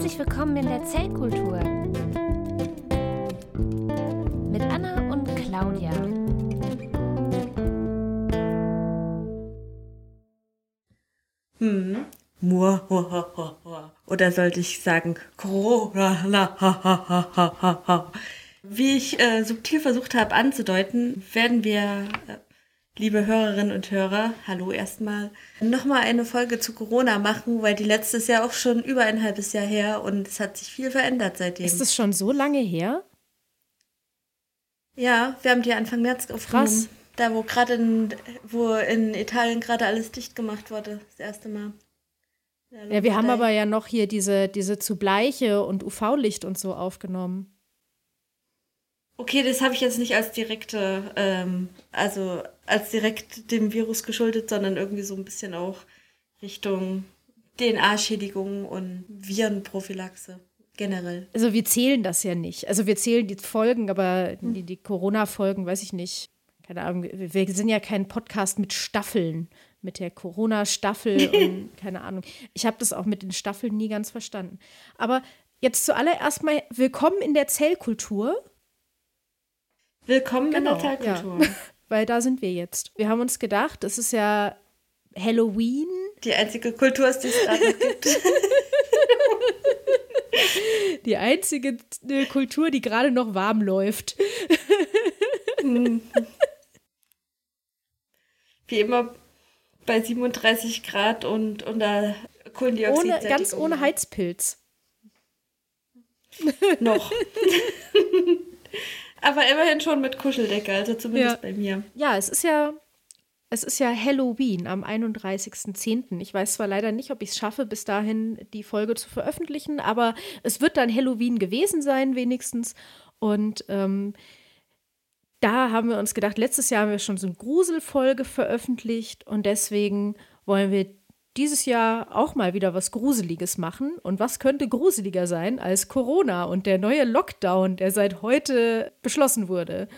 Herzlich willkommen in der Zellkultur mit Anna und Claudia. Hm. Oder sollte ich sagen Corona? Wie ich äh, subtil versucht habe anzudeuten, werden wir, äh, liebe Hörerinnen und Hörer, hallo erstmal, nochmal eine Folge zu Corona machen, weil die letzte ist ja auch schon über ein halbes Jahr her und es hat sich viel verändert seitdem. Ist es schon so lange her? Ja, wir haben die Anfang März aufgenommen. Krass. Da, wo gerade in, wo in Italien gerade alles dicht gemacht wurde, das erste Mal. Ja, wir haben aber ja noch hier diese, diese zu Bleiche und UV-Licht und so aufgenommen. Okay, das habe ich jetzt nicht als direkte, ähm, also als direkt dem Virus geschuldet, sondern irgendwie so ein bisschen auch Richtung DNA-Schädigung und Virenprophylaxe generell. Also wir zählen das ja nicht. Also wir zählen die Folgen, aber die, die Corona-Folgen, weiß ich nicht. Keine Ahnung, wir sind ja kein Podcast mit Staffeln, mit der Corona-Staffel und keine Ahnung. Ich habe das auch mit den Staffeln nie ganz verstanden. Aber jetzt zuallererst mal willkommen in der Zellkultur. Willkommen Genau, in der Teilkultur. Weil da sind wir jetzt. Wir haben uns gedacht, es ist ja Halloween. Die einzige Kultur, die es gerade gibt. Die einzige äh, Kultur, die gerade noch warm läuft. Wie immer bei 37 Grad und unter Kohlendioxid. Ohne, ganz ohne Heizpilz. Noch. Aber immerhin schon mit Kuscheldecke, also zumindest Ja. bei mir. Ja, es ist ja, es ist ja Halloween am 31.10. Ich weiß zwar leider nicht, ob ich es schaffe, bis dahin die Folge zu veröffentlichen, aber es wird dann Halloween gewesen sein, wenigstens. Und ähm, da haben wir uns gedacht, letztes Jahr haben wir schon so eine Gruselfolge veröffentlicht und deswegen wollen wir dieses Jahr auch mal wieder was Gruseliges machen. Und was könnte gruseliger sein als Corona und der neue Lockdown, der seit heute beschlossen wurde?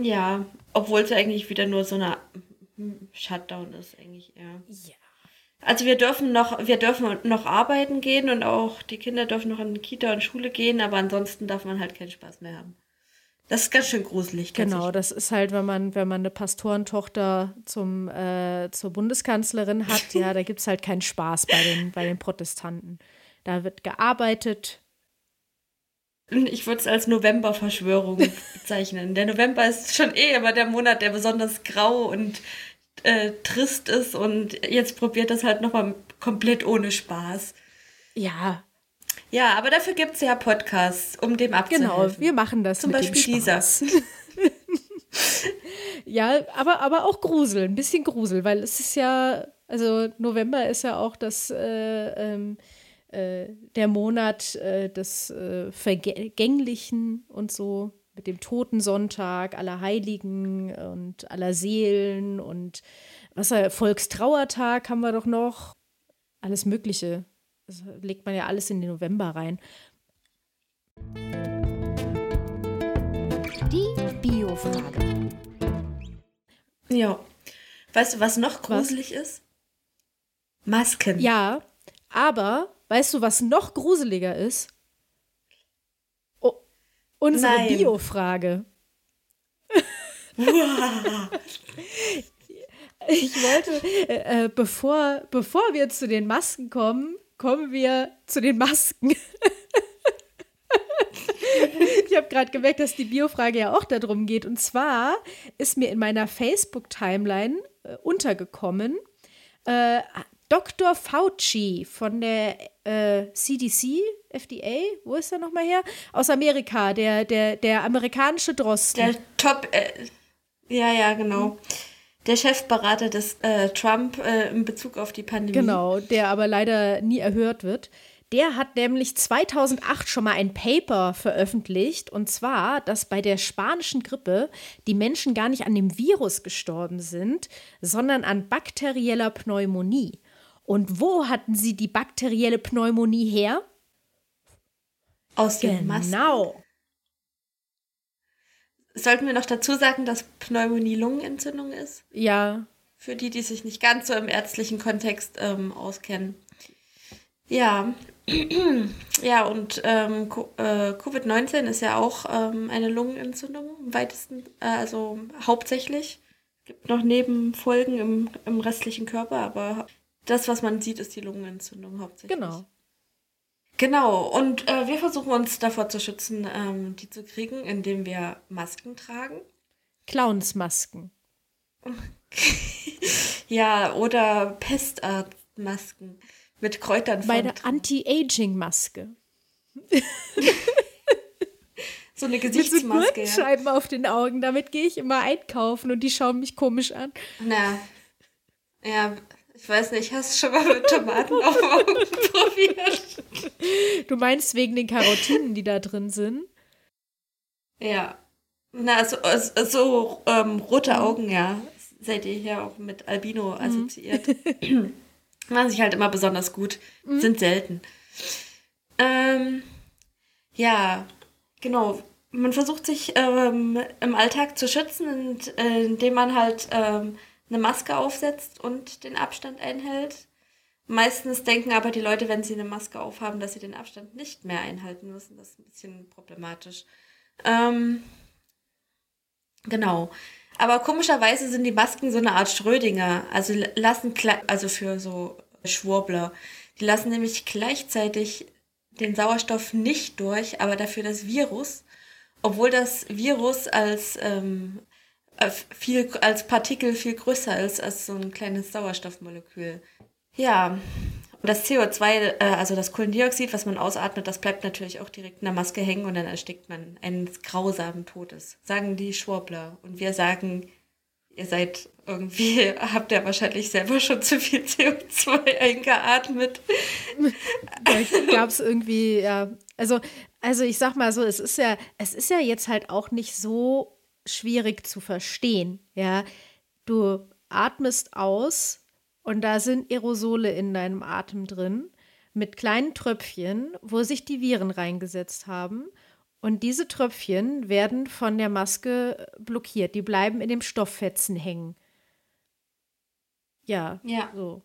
Ja, obwohl es eigentlich wieder nur so eine hm, Shutdown ist, eigentlich eher. Ja. Also wir dürfen noch, wir dürfen noch arbeiten gehen und auch die Kinder dürfen noch in Kita und Schule gehen, aber ansonsten darf man halt keinen Spaß mehr haben. Das ist ganz schön gruselig. Genau, das ist halt, wenn man, wenn man eine Pastorentochter zum, äh, zur Bundeskanzlerin hat, ja, da gibt es halt keinen Spaß bei den, bei den Protestanten. Da wird gearbeitet. Ich würde es als November-Verschwörung bezeichnen. Der November ist schon eh immer der Monat, der besonders grau und äh, trist ist und jetzt probiert das halt nochmal komplett ohne Spaß. Ja, Ja, aber dafür gibt es ja Podcasts, um dem abzuhelfen. genau, wir machen das Zum Beispiel Spaß. Ja, aber, aber auch Grusel, ein bisschen Grusel, weil es ist ja, also November ist ja auch das, äh, ähm, äh, der Monat äh, des äh, Vergänglichen und so, mit dem Totensonntag, aller Heiligen und aller Seelen und was Volkstrauertag haben wir doch noch. Alles Mögliche. Das legt man ja alles in den November rein. Die Bio-Frage. Ja. Weißt du, was noch gruselig ist? Masken. Ja, aber weißt du, was noch gruseliger ist? Oh, unsere. Bio-Frage. Ich wollte, äh, äh, bevor, bevor wir zu den Masken kommen, kommen wir zu den Masken. ich habe gerade gemerkt, dass die Biofrage ja auch darum geht. Und zwar ist mir in meiner Facebook-Timeline äh, untergekommen, äh, Dr. Fauci von der äh, CDC, FDA, wo ist er nochmal her? Aus Amerika, der, der, der amerikanische Drosten. Der Top. Äh, ja, ja, genau. Der Chefberater des äh, Trump äh, in Bezug auf die Pandemie. Genau, der aber leider nie erhört wird. Der hat nämlich 2008 schon mal ein Paper veröffentlicht, und zwar, dass bei der spanischen Grippe die Menschen gar nicht an dem Virus gestorben sind, sondern an bakterieller Pneumonie. Und wo hatten sie die bakterielle Pneumonie her? Aus den Masken. Genau. Sollten wir noch dazu sagen, dass Pneumonie Lungenentzündung ist? Ja, Für die, die sich nicht ganz so im ärztlichen Kontext ähm, auskennen. Ja, ja, und ähm, äh, Covid-19 ist ja auch ähm, eine Lungenentzündung im weitesten, äh, also hauptsächlich. Gibt noch Nebenfolgen im, im restlichen Körper, aber das, was man sieht, ist die Lungenentzündung hauptsächlich. Genau. Genau, und äh, wir versuchen uns davor zu schützen, ähm, die zu kriegen, indem wir Masken tragen. Clownsmasken. ja, oder Pestartmasken mit Kräutern Meine Anti-Aging-Maske. so eine Gesichtsmaske. Mit so Scheiben auf den Augen. Damit gehe ich immer einkaufen und die schauen mich komisch an. Na, ja, ich weiß nicht, hast du schon mal mit Tomaten auf Augen probiert? Du meinst wegen den Karotinen, die da drin sind? Ja. Na, so, so ähm, rote. Augen, ja. Seid ihr hier auch mit Albino mhm. assoziiert. Mhm. Machen sich halt immer besonders gut. Mhm. Sind selten. Ähm, ja, genau. Man versucht sich ähm, im Alltag zu schützen, und, äh, indem man halt ähm, eine Maske aufsetzt und den Abstand einhält. Meistens denken aber die Leute, wenn sie eine Maske aufhaben, dass sie den Abstand nicht mehr einhalten müssen. Das ist ein bisschen problematisch. Ähm, genau. Aber komischerweise sind die Masken so eine Art Schrödinger. Also lassen, also für so Schwurbler. Die lassen nämlich gleichzeitig den Sauerstoff nicht durch, aber dafür das Virus. Obwohl das Virus als ähm, äh, viel als Partikel viel größer ist als so ein kleines Sauerstoffmolekül. Ja, und das CO2, äh, also das Kohlendioxid, was man ausatmet, das bleibt natürlich auch direkt in der Maske hängen und dann erstickt man eines grausamen Todes, sagen die Schwurbler. Und wir sagen, ihr seid irgendwie, habt ihr wahrscheinlich selber schon zu viel CO2 eingeatmet. Da gab es irgendwie, ja, also, also ich sag mal so, es ist ja, es ist ja jetzt halt auch nicht so schwierig zu verstehen. Ja, du atmest aus und da sind Aerosole in deinem Atem drin mit kleinen Tröpfchen, wo sich die Viren reingesetzt haben. Und diese Tröpfchen werden von der Maske blockiert. Die bleiben in dem Stofffetzen hängen. Ja, ja. so.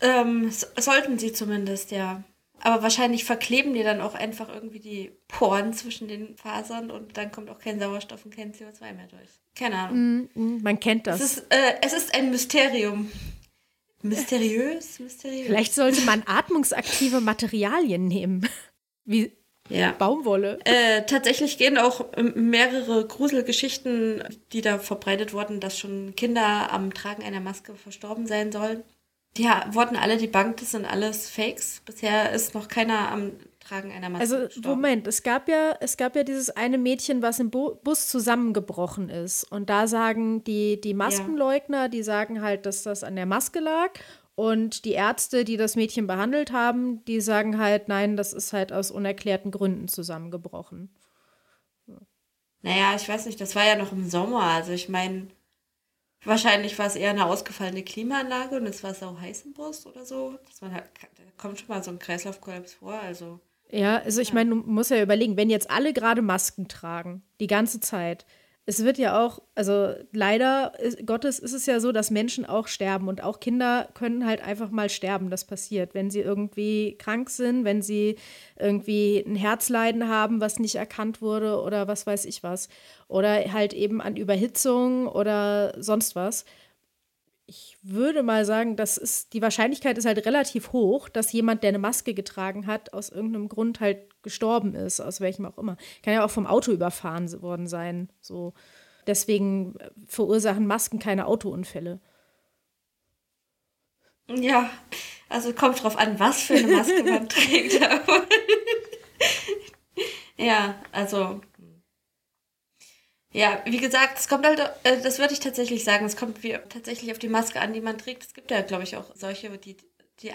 Ähm, sollten sie zumindest, ja. Aber wahrscheinlich verkleben die dann auch einfach irgendwie die Poren zwischen den Fasern und dann kommt auch kein Sauerstoff und kein CO2 mehr durch. Keine Ahnung. Mm, mm, man kennt das. Es ist, äh, es ist ein Mysterium. Mysteriös, mysteriös. Vielleicht sollte man atmungsaktive Materialien nehmen. Wie ja. Baumwolle. Äh, tatsächlich gehen auch mehrere Gruselgeschichten, die da verbreitet wurden, dass schon Kinder am Tragen einer Maske verstorben sein sollen. Die wurden alle debunked, das sind alles Fakes. Bisher ist noch keiner am Tragen einer Maske. Also, gestorben. Moment, es gab ja, es gab ja dieses eine Mädchen, was im Bo Bus zusammengebrochen ist. Und da sagen die, die Maskenleugner, ja. die sagen halt, dass das an der Maske lag. Und die Ärzte, die das Mädchen behandelt haben, die sagen halt, nein, das ist halt aus unerklärten Gründen zusammengebrochen. Naja, ich weiß nicht, das war ja noch im Sommer. Also ich meine, Wahrscheinlich war es eher eine ausgefallene Klimaanlage und es war so heiß im Bus oder so. Dass man halt, da kommt schon mal so ein Kreislaufkollaps vor. Also. Ja, also ich meine, du musst ja überlegen, wenn jetzt alle gerade Masken tragen, die ganze Zeit, es wird ja auch, also leider Gottes ist es ja so, dass Menschen auch sterben und auch Kinder können halt einfach mal sterben. Das passiert, wenn sie irgendwie krank sind, wenn sie irgendwie ein Herzleiden haben, was nicht erkannt wurde oder was weiß ich was. Oder halt eben an Überhitzung oder sonst was. Ich würde mal sagen, das ist, die Wahrscheinlichkeit ist halt relativ hoch, dass jemand, der eine Maske getragen hat, aus irgendeinem Grund halt gestorben ist, aus welchem auch immer. Kann ja auch vom Auto überfahren worden sein. So. Deswegen verursachen Masken keine Autounfälle. Ja, also kommt drauf an, was für eine Maske man trägt. ja, also. Ja, wie gesagt, es kommt halt, äh, das würde ich tatsächlich sagen, es kommt wie, tatsächlich auf die Maske an, die man trägt. Es gibt ja, glaube ich, auch solche, die, die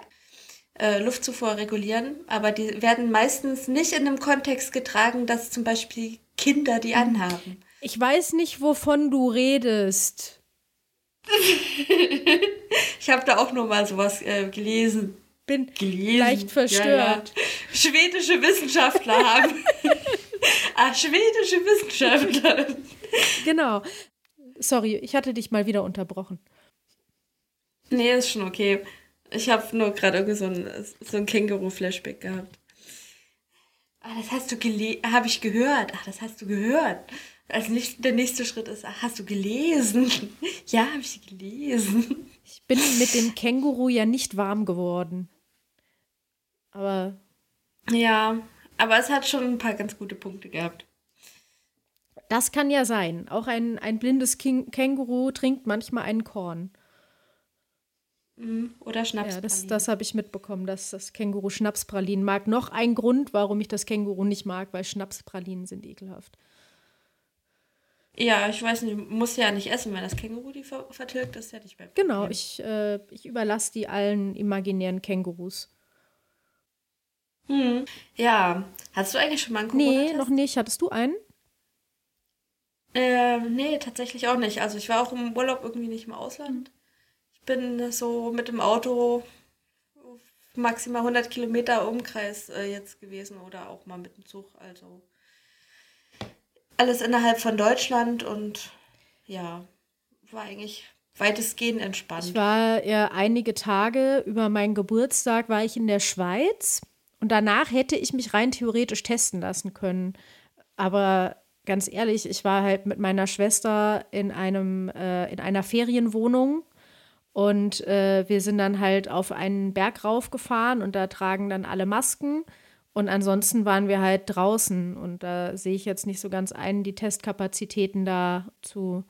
äh, Luftzufuhr regulieren, aber die werden meistens nicht in einem Kontext getragen, dass zum Beispiel Kinder die hm. anhaben. Ich weiß nicht, wovon du redest. ich habe da auch nur mal sowas äh, gelesen. Bin gelesen. leicht verstört. Ja, ja. Schwedische Wissenschaftler haben. ah, schwedische Wissenschaftler. genau. Sorry, ich hatte dich mal wieder unterbrochen. Nee, ist schon okay. Ich habe nur gerade irgendwie so ein, so ein Känguru-Flashback gehabt. Ah, das hast du gele habe ich gehört. Ach, das hast du gehört. Also nicht, der nächste Schritt ist, ach, hast du gelesen? ja, habe ich gelesen. Ich bin mit dem Känguru ja nicht warm geworden. Aber. Ja, aber es hat schon ein paar ganz gute Punkte gehabt. Das kann ja sein. Auch ein, ein blindes King Känguru trinkt manchmal einen Korn. Mhm. Oder Schnapspralinen. Ja, das, das habe ich mitbekommen, dass das Känguru Schnapspralinen mag. Noch ein Grund, warum ich das Känguru nicht mag, weil Schnapspralinen sind ekelhaft. Ja, ich weiß nicht, muss ja nicht essen, wenn das Känguru die ver vertilgt, das ist ja nicht mehr. Genau, ich, äh, ich überlasse die allen imaginären Kängurus. Hm. Ja, hast du eigentlich schon mal einen corona Nee, noch nicht. Hattest du einen? Äh, nee, tatsächlich auch nicht. Also ich war auch im Urlaub irgendwie nicht im Ausland. Ich bin so mit dem Auto maximal 100 Kilometer Umkreis äh, jetzt gewesen oder auch mal mit dem Zug. Also alles innerhalb von Deutschland und ja, war eigentlich weitestgehend entspannt. Ich war ja einige Tage über meinen Geburtstag war ich in der Schweiz und danach hätte ich mich rein theoretisch testen lassen können. Aber ganz ehrlich, ich war halt mit meiner Schwester in einem äh, in einer Ferienwohnung und äh, wir sind dann halt auf einen Berg raufgefahren und da tragen dann alle Masken. Und ansonsten waren wir halt draußen und da sehe ich jetzt nicht so ganz ein, die Testkapazitäten da zu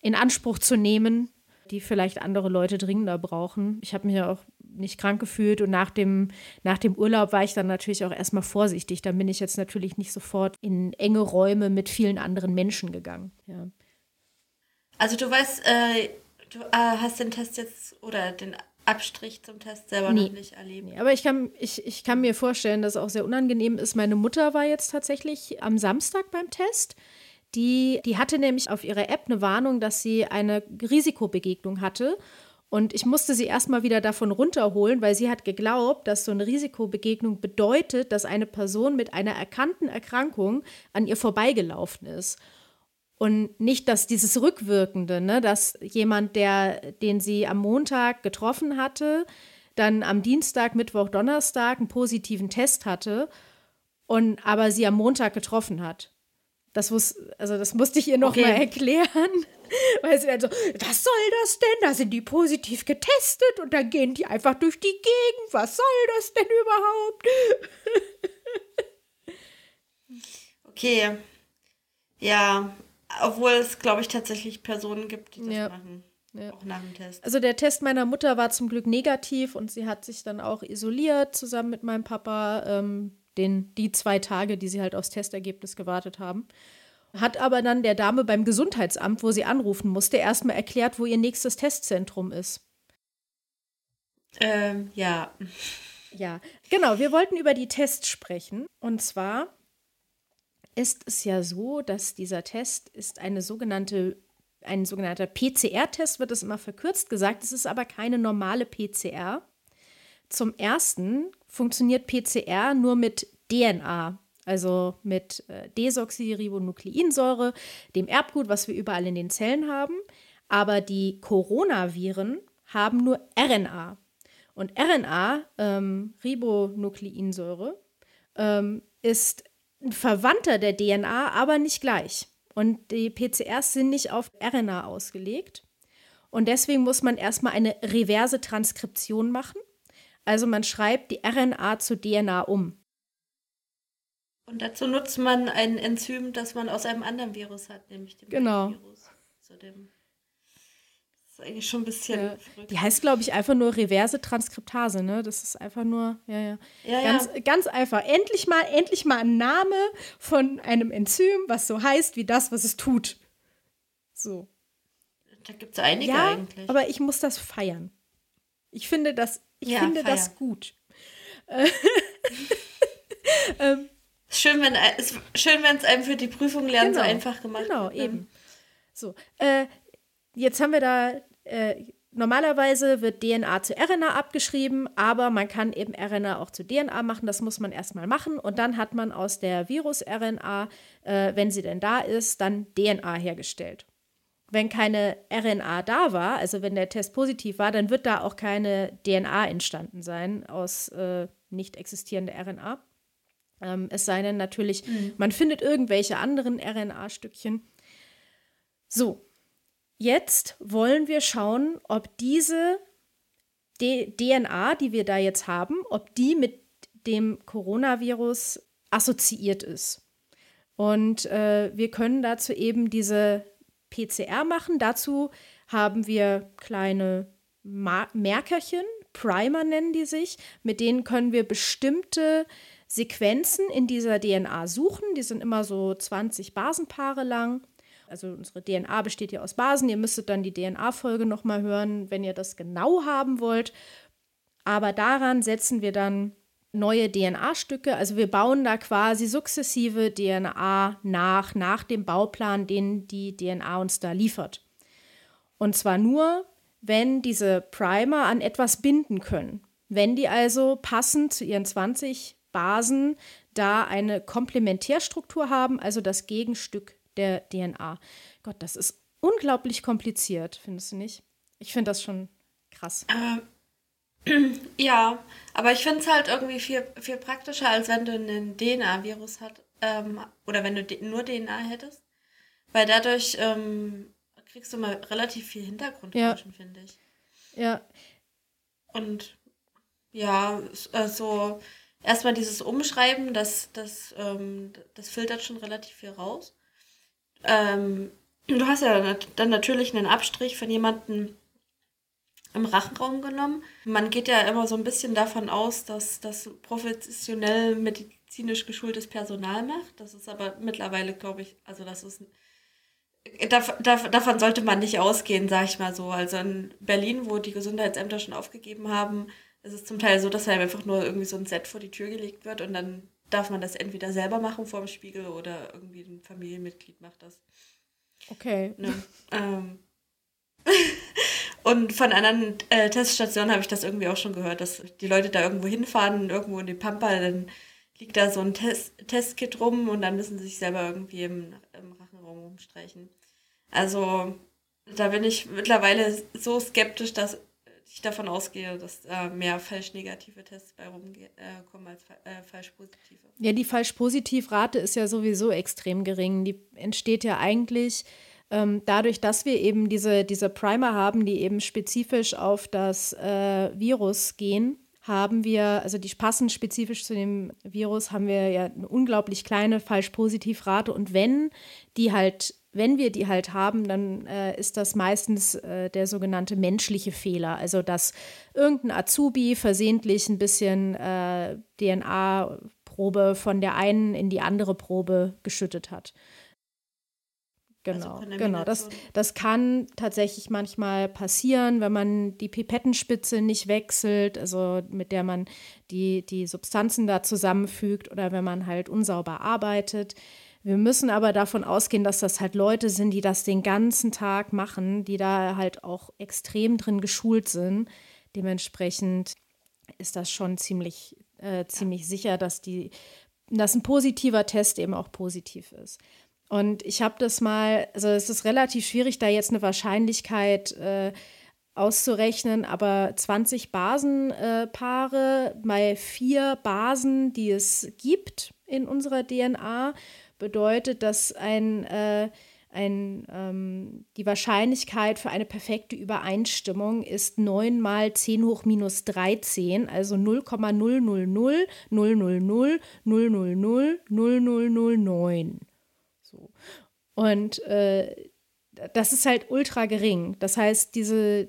in Anspruch zu nehmen, die vielleicht andere Leute dringender brauchen. Ich habe mich ja auch nicht krank gefühlt und nach dem, nach dem Urlaub war ich dann natürlich auch erstmal vorsichtig. Da bin ich jetzt natürlich nicht sofort in enge Räume mit vielen anderen Menschen gegangen. Ja. Also du weißt, äh, du äh, hast den Test jetzt oder den Abstrich zum Test selber Nee. noch nicht erlebt. Nee, aber ich kann, ich, ich kann mir vorstellen, dass es auch sehr unangenehm ist. Meine Mutter war jetzt tatsächlich am Samstag beim Test. Die, die hatte nämlich auf ihrer App eine Warnung, dass sie eine Risikobegegnung hatte. Und ich musste sie erstmal wieder davon runterholen, weil sie hat geglaubt, dass so eine Risikobegegnung bedeutet, dass eine Person mit einer erkannten Erkrankung an ihr vorbeigelaufen ist. Und nicht, dass dieses Rückwirkende, ne, dass jemand, der, den sie am Montag getroffen hatte, dann am Dienstag, Mittwoch, Donnerstag einen positiven Test hatte und aber sie am Montag getroffen hat. Das, muss, also das musste ich ihr noch Okay. mal erklären, weil sie dann so, was soll das denn? Da sind die positiv getestet und dann gehen die einfach durch die Gegend. Was soll das denn überhaupt? Okay. Ja, obwohl es, glaube ich, tatsächlich Personen gibt, die das Ja. machen. Ja. Auch nach dem Test. Also der Test meiner Mutter war zum Glück negativ und sie hat sich dann auch isoliert zusammen mit meinem Papa, ähm, den, die zwei Tage, die sie halt aufs Testergebnis gewartet haben. Hat aber dann der Dame beim Gesundheitsamt, wo sie anrufen musste, erstmal erklärt, wo ihr nächstes Testzentrum ist. Ähm, ja. Ja, genau. Wir wollten über die Tests sprechen. Und zwar ist es ja so, dass dieser Test ist eine sogenannte, ein sogenannter PCR-Test, wird es immer verkürzt gesagt. Es ist aber keine normale PCR. Zum ersten funktioniert PCR nur mit DNA, also mit äh, Desoxyribonukleinsäure, dem Erbgut, was wir überall in den Zellen haben. Aber die Coronaviren haben nur RNA. Und RNA, ähm, Ribonukleinsäure, ähm, ist ein Verwandter der DNA, aber nicht gleich. Und die PCRs sind nicht auf RNA ausgelegt. Und deswegen muss man erstmal eine reverse Transkription machen. Also man schreibt die RNA zu DNA um. Und dazu nutzt man ein Enzym, das man aus einem anderen Virus hat, nämlich dem Genau. Virus. Zu dem das ist eigentlich schon ein bisschen Ja. verrückt. Die heißt, glaube ich, einfach nur reverse Transkriptase, ne? Das ist einfach nur, ja, ja. Ja, ja. ganz, ganz einfach. Endlich mal, endlich mal ein Name von einem Enzym, was so heißt wie das, was es tut. So. Da gibt es einige ja, eigentlich. aber ich muss das feiern. Ich finde das, ich Ja, finde das feiern. gut. ist schön, wenn ein- ist schön, wenn es einem für die Prüfung lernen so Genau. einfach gemacht Genau, wird. ne? eben. So, äh, jetzt haben wir da, äh, normalerweise wird DNA zu RNA abgeschrieben, aber man kann eben RNA auch zu DNA machen, das muss man erstmal machen und dann hat man aus der Virus-RNA, äh, wenn sie denn da ist, dann DNA hergestellt. Wenn keine RNA da war, also wenn der Test positiv war, dann wird da auch keine DNA entstanden sein aus äh, nicht existierender RNA. Ähm, es sei denn natürlich, mhm. man findet irgendwelche anderen RNA-Stückchen. So, jetzt wollen wir schauen, ob diese D DNA, die wir da jetzt haben, ob die mit dem Coronavirus assoziiert ist. Und äh, wir können dazu eben diese PCR machen. Dazu haben wir kleine Ma Merkerchen, Primer nennen die sich, mit denen können wir bestimmte Sequenzen in dieser DNA suchen. Die sind immer so 20 Basenpaare lang. Also unsere DNA besteht ja aus Basen. Ihr müsstet dann die DNA-Folge nochmal hören, wenn ihr das genau haben wollt. Aber daran setzen wir dann neue DNA-Stücke. Also wir bauen da quasi sukzessive DNA nach, nach dem Bauplan, den die DNA uns da liefert. Und zwar nur, wenn diese Primer an etwas binden können. Wenn die also passend zu ihren 20 Basen da eine Komplementärstruktur haben, also das Gegenstück der DNA. Gott, das ist unglaublich kompliziert, findest du nicht? Ich finde das schon krass. Ähm, ja, aber ich finde es halt irgendwie viel, viel praktischer, als wenn du einen DNA-Virus hast ähm, oder wenn du nur DNA hättest. Weil dadurch ähm, kriegst du mal relativ viel Hintergrundforschen, ja. finde ich. Ja. Und ja, so erstmal dieses Umschreiben, das, das, ähm, das filtert schon relativ viel raus. Ähm, du hast ja dann natürlich einen Abstrich von jemandem, im Rachenraum genommen. Man geht ja immer so ein bisschen davon aus, dass das professionell medizinisch geschultes Personal macht. Das ist aber mittlerweile, glaube ich, also das ist davon sollte man nicht ausgehen, sag ich mal so. Also in Berlin, wo die Gesundheitsämter schon aufgegeben haben, ist es zum Teil so, dass halt einfach nur irgendwie so ein Set vor die Tür gelegt wird und dann darf man das entweder selber machen vor dem Spiegel oder irgendwie ein Familienmitglied macht das. Okay. Ne? ähm, und von anderen äh, Teststationen habe ich das irgendwie auch schon gehört, dass die Leute da irgendwo hinfahren, irgendwo in die Pampa, dann liegt da so ein Test Testkit rum und dann müssen sie sich selber irgendwie im, im Rachenraum rumstreichen. Also da bin ich mittlerweile so skeptisch, dass ich davon ausgehe, dass äh, mehr falsch negative Tests bei rumkommen äh, als äh, falsch positive. Ja, die falsch positiv Rate ist ja sowieso extrem gering. Die entsteht ja eigentlich ähm, dadurch, dass wir eben diese, diese Primer haben, die eben spezifisch auf das äh, Virus gehen, haben wir, also die passen spezifisch zu dem Virus, haben wir ja eine unglaublich kleine Falsch-Positiv-Rate. Und wenn die halt, wenn wir die halt haben, dann äh, ist das meistens äh, der sogenannte menschliche Fehler. Also dass irgendein Azubi versehentlich ein bisschen äh, DNA-Probe von der einen in die andere Probe geschüttet hat. Genau, also genau. Das, das kann tatsächlich manchmal passieren, wenn man die Pipettenspitze nicht wechselt, also mit der man die, die Substanzen da zusammenfügt oder wenn man halt unsauber arbeitet. Wir müssen aber davon ausgehen, dass das halt Leute sind, die das den ganzen Tag machen, die da halt auch extrem drin geschult sind. Dementsprechend ist das schon ziemlich, äh, ziemlich sicher, dass, die, dass ein positiver Test eben auch positiv ist. Und ich habe das mal, also es ist relativ schwierig, da jetzt eine Wahrscheinlichkeit äh, auszurechnen, aber 20 Basenpaare äh, bei vier Basen, die es gibt in unserer DNA, bedeutet, dass ein, äh, ein, ähm, die Wahrscheinlichkeit für eine perfekte Übereinstimmung ist 9 mal 10 hoch minus 13, also 0,000 000 000 0009. Und äh, das ist halt ultra gering. Das heißt, diese,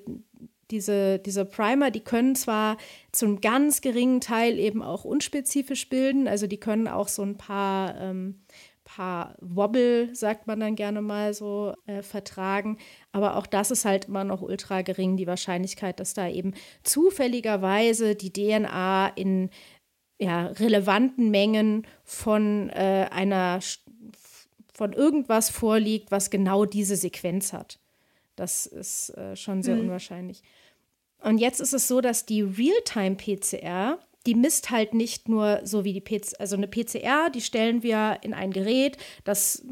diese, diese Primer, die können zwar zum ganz geringen Teil eben auch unspezifisch bilden, also die können auch so ein paar, ähm, paar Wobble, sagt man dann gerne mal so, äh, vertragen, aber auch das ist halt immer noch ultra gering, die Wahrscheinlichkeit, dass da eben zufälligerweise die DNA in ja, relevanten Mengen von äh, einer von irgendwas vorliegt, was genau diese Sequenz hat. Das ist äh, schon sehr mhm. unwahrscheinlich. Und jetzt ist es so, dass die Realtime-PCR, die misst halt nicht nur so wie die PCR, also eine PCR, die stellen wir in ein Gerät, das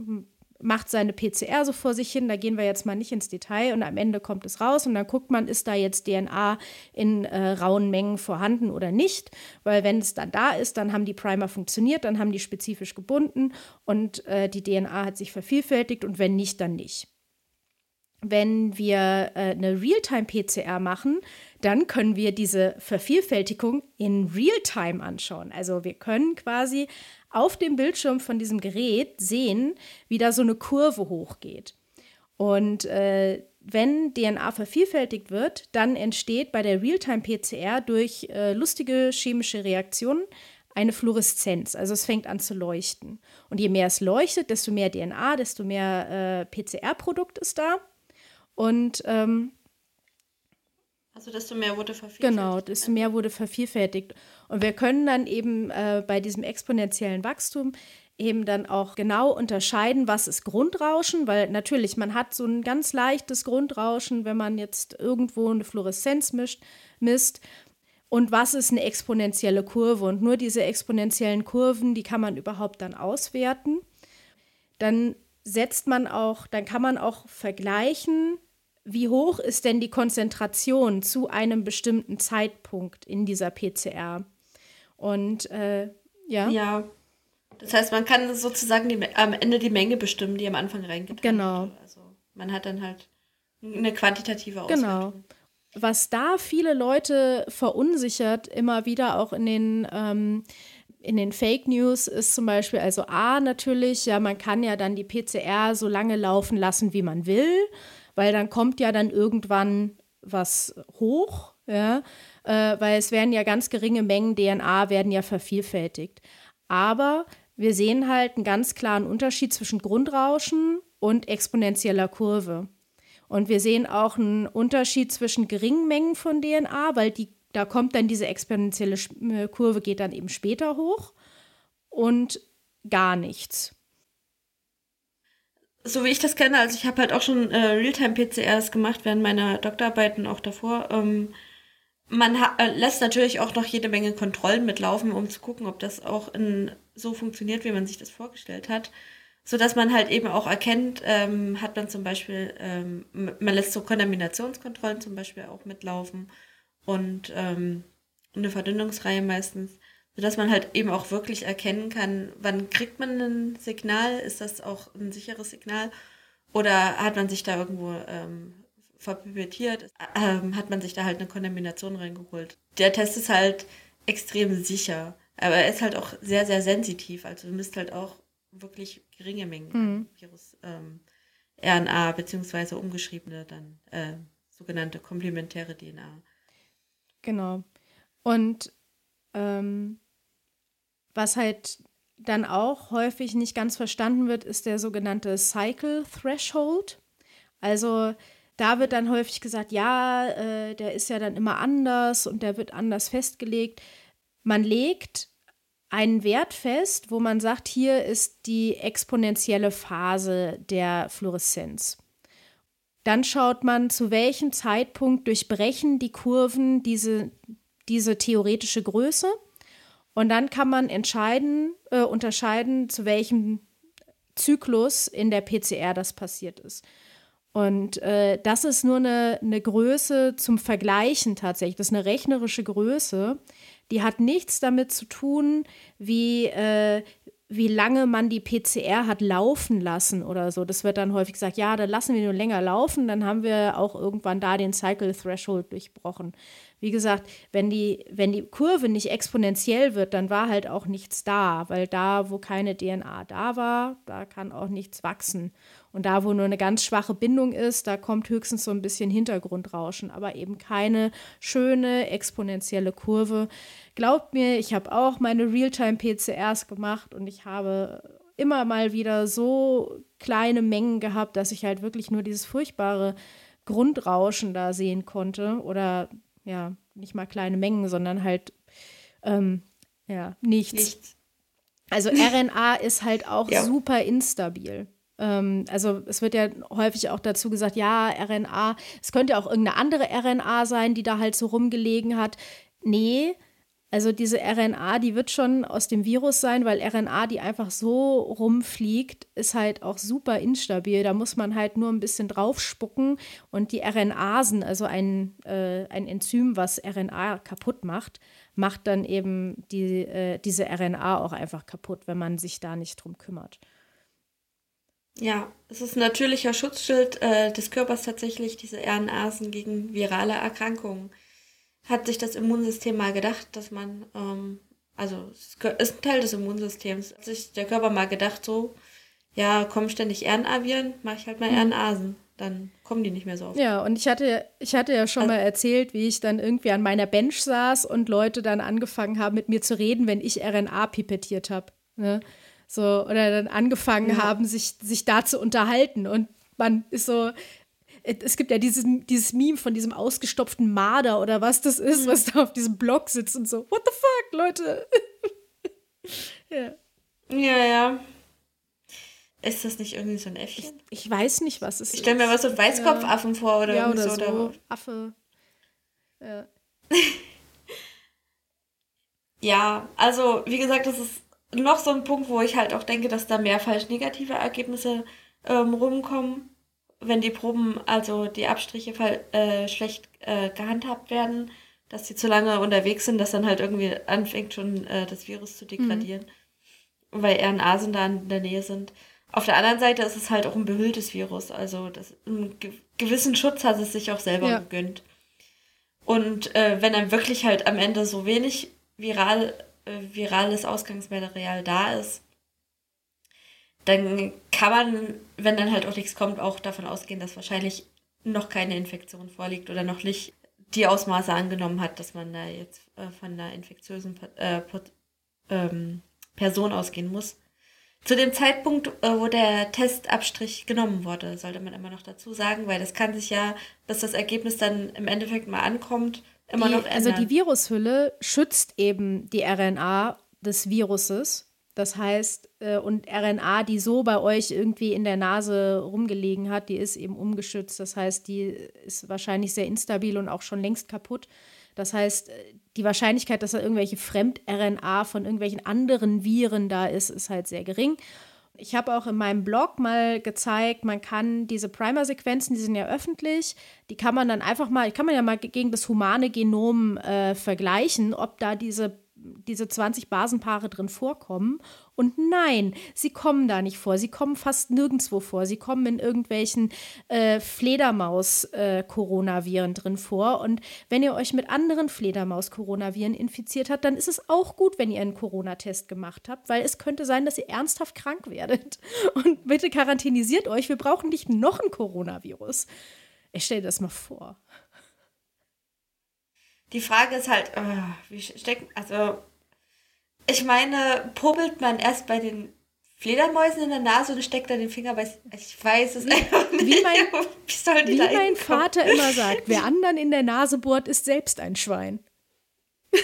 macht seine PCR so vor sich hin, da gehen wir jetzt mal nicht ins Detail und am Ende kommt es raus und dann guckt man, ist da jetzt DNA in äh, rauen Mengen vorhanden oder nicht, weil wenn es dann da ist, dann haben die Primer funktioniert, dann haben die spezifisch gebunden und äh, die DNA hat sich vervielfältigt und wenn nicht, dann nicht. Wenn wir äh, eine Realtime-PCR machen, dann können wir diese Vervielfältigung in Realtime anschauen. Also wir können quasi auf dem Bildschirm von diesem Gerät sehen, wie da so eine Kurve hochgeht. Und äh, wenn DNA vervielfältigt wird, dann entsteht bei der Realtime-PCR durch äh, lustige chemische Reaktionen eine Fluoreszenz. Also es fängt an zu leuchten. Und je mehr es leuchtet, desto mehr DNA, desto mehr äh, PCR-Produkt ist da. Und ähm, also desto mehr wurde vervielfältigt. Genau, desto mehr wurde vervielfältigt. Und wir können dann eben äh, bei diesem exponentiellen Wachstum eben dann auch genau unterscheiden, was ist Grundrauschen, weil natürlich, man hat so ein ganz leichtes Grundrauschen, wenn man jetzt irgendwo eine Fluoreszenz mischt, misst. Und was ist eine exponentielle Kurve? Und nur diese exponentiellen Kurven, die kann man überhaupt dann auswerten. Dann setzt man auch, dann kann man auch vergleichen, wie hoch ist denn die Konzentration zu einem bestimmten Zeitpunkt in dieser PCR? Und äh, ja. Ja. Das heißt, man kann sozusagen die, am Ende die Menge bestimmen, die am Anfang reingeht. Genau. Also man hat dann halt eine quantitative Auswertung. Genau. Was da viele Leute verunsichert, immer wieder auch in den ähm, in den Fake News ist zum Beispiel, also A natürlich, ja, man kann ja dann die PCR so lange laufen lassen, wie man will weil dann kommt ja dann irgendwann was hoch, ja, äh, weil es werden ja ganz geringe Mengen DNA werden ja vervielfältigt. Aber wir sehen halt einen ganz klaren Unterschied zwischen Grundrauschen und exponentieller Kurve. Und wir sehen auch einen Unterschied zwischen geringen Mengen von DNA, weil die, da kommt dann diese exponentielle äh, Kurve, geht dann eben später hoch und gar nichts so wie ich das kenne, also ich habe halt auch schon äh, Realtime-PCRs gemacht während meiner Doktorarbeiten auch davor. Ähm, man äh, lässt natürlich auch noch jede Menge Kontrollen mitlaufen, um zu gucken, ob das auch in, so funktioniert, wie man sich das vorgestellt hat. So dass man halt eben auch erkennt, ähm, hat man zum Beispiel, ähm, man lässt so Kontaminationskontrollen zum Beispiel auch mitlaufen und ähm, eine Verdünnungsreihe meistens sodass man halt eben auch wirklich erkennen kann, wann kriegt man ein Signal, ist das auch ein sicheres Signal oder hat man sich da irgendwo ähm, verpipettiert, ähm, hat man sich da halt eine Kontamination reingeholt. Der Test ist halt extrem sicher, aber er ist halt auch sehr, sehr sensitiv, also du misst halt auch wirklich geringe Mengen mhm. Virus, ähm, RNA beziehungsweise umgeschriebene dann äh, sogenannte komplementäre DNA. Genau. Und ähm, was halt dann auch häufig nicht ganz verstanden wird, ist der sogenannte Cycle Threshold. Also da wird dann häufig gesagt, ja, äh, der ist ja dann immer anders und der wird anders festgelegt. Man legt einen Wert fest, wo man sagt, hier ist die exponentielle Phase der Fluoreszenz. Dann schaut man, zu welchem Zeitpunkt durchbrechen die Kurven diese, diese theoretische Größe und dann kann man entscheiden, äh, unterscheiden, zu welchem Zyklus in der PCR das passiert ist. Und äh, das ist nur eine, eine Größe zum Vergleichen tatsächlich. Das ist eine rechnerische Größe. Die hat nichts damit zu tun, wie, äh, wie lange man die PCR hat laufen lassen oder so. Das wird dann häufig gesagt, ja, dann lassen wir nur länger laufen, dann haben wir auch irgendwann da den Cycle Threshold durchbrochen wie gesagt, wenn die, wenn die Kurve nicht exponentiell wird, dann war halt auch nichts da, weil da, wo keine DNA da war, da kann auch nichts wachsen. Und da, wo nur eine ganz schwache Bindung ist, da kommt höchstens so ein bisschen Hintergrundrauschen, aber eben keine schöne exponentielle Kurve. Glaubt mir, ich habe auch meine Realtime-PCRs gemacht und ich habe immer mal wieder so kleine Mengen gehabt, dass ich halt wirklich nur dieses furchtbare Grundrauschen da sehen konnte oder ja, nicht mal kleine Mengen, sondern halt, ähm, ja, nichts. nichts. Also RNA ist halt auch ja. super instabil. Ähm, also es wird ja häufig auch dazu gesagt, ja, RNA, es könnte auch irgendeine andere RNA sein, die da halt so rumgelegen hat. Nee, Also diese RNA, die wird schon aus dem Virus sein, weil RNA, die einfach so rumfliegt, ist halt auch super instabil. Da muss man halt nur ein bisschen draufspucken und die RNasen, also ein, äh, ein Enzym, was RNA kaputt macht, macht dann eben die, äh, diese RNA auch einfach kaputt, wenn man sich da nicht drum kümmert. Ja, es ist ein natürlicher Schutzschild äh, des Körpers tatsächlich, diese RNAsen gegen virale Erkrankungen hat sich das Immunsystem mal gedacht, dass man, ähm, also es ist ein Teil des Immunsystems, hat sich der Körper mal gedacht, so, ja, kommen ständig RNA-Viren, mache ich halt mal mhm. RNAsen. Dann kommen die nicht mehr so oft. Ja, und ich hatte, ich hatte ja schon also, mal erzählt, wie ich dann irgendwie an meiner Bench saß und Leute dann angefangen haben, mit mir zu reden, wenn ich RNA pipettiert habe. Ne? So, oder dann angefangen ja. haben, sich, sich da zu unterhalten. Und man ist so, es gibt ja dieses, dieses Meme von diesem ausgestopften Marder oder was das ist, mhm. was da auf diesem Block sitzt und so, what the fuck, Leute? ja. Ja, ja. Ist das nicht irgendwie so ein Äffchen? Ich, ich weiß nicht, was es ist. Ich stelle mir was so ein Weißkopfaffen ja. vor oder, ja, oder so. Oder Affe. Ja. ja, also wie gesagt, das ist noch so ein Punkt, wo ich halt auch denke, dass da mehr falsch negative Ergebnisse ähm, rumkommen wenn die Proben, also die Abstriche äh, schlecht äh, gehandhabt werden, dass sie zu lange unterwegs sind, dass dann halt irgendwie anfängt schon äh, das Virus zu degradieren, mhm. weil RNA-Sind da in der Nähe sind. Auf der anderen Seite ist es halt auch ein behülltes Virus, also das, einen ge gewissen Schutz hat es sich auch selber ja. gegönnt. Und äh, wenn dann wirklich halt am Ende so wenig viral, äh, virales Ausgangsmaterial da ist, dann kann man, wenn dann halt auch nichts kommt, auch davon ausgehen, dass wahrscheinlich noch keine Infektion vorliegt oder noch nicht die Ausmaße angenommen hat, dass man da jetzt äh, von einer infektiösen äh, ähm, Person ausgehen muss. Zu dem Zeitpunkt, äh, wo der Testabstrich genommen wurde, sollte man immer noch dazu sagen, weil das kann sich ja, bis das Ergebnis dann im Endeffekt mal ankommt, immer die, noch ändern. Also die Virushülle schützt eben die RNA des Viruses das heißt, äh, und RNA, die so bei euch irgendwie in der Nase rumgelegen hat, die ist eben umgeschützt. Das heißt, die ist wahrscheinlich sehr instabil und auch schon längst kaputt. Das heißt, äh, die Wahrscheinlichkeit, dass da irgendwelche Fremd-RNA von irgendwelchen anderen Viren da ist, ist halt sehr gering. Ich habe auch in meinem Blog mal gezeigt, man kann diese Primer-Sequenzen, die sind ja öffentlich, die kann man dann einfach mal, kann man ja mal gegen das humane Genom äh, vergleichen, ob da diese diese 20 Basenpaare drin vorkommen. Und nein, sie kommen da nicht vor. Sie kommen fast nirgendwo vor. Sie kommen in irgendwelchen äh, Fledermaus-Coronaviren äh, drin vor. Und wenn ihr euch mit anderen Fledermaus-Coronaviren infiziert habt, dann ist es auch gut, wenn ihr einen Corona-Test gemacht habt, weil es könnte sein, dass ihr ernsthaft krank werdet. Und bitte quarantänisiert euch. Wir brauchen nicht noch ein Coronavirus. Ich stelle das mal vor. Die Frage ist halt, oh, wie steckt, also ich meine, pubbelt man erst bei den Fledermäusen in der Nase und steckt dann den Finger bei. Ich weiß es einfach nicht. Wie mein, wie, wie mein Vater immer sagt: Wer anderen in der Nase bohrt, ist selbst ein Schwein.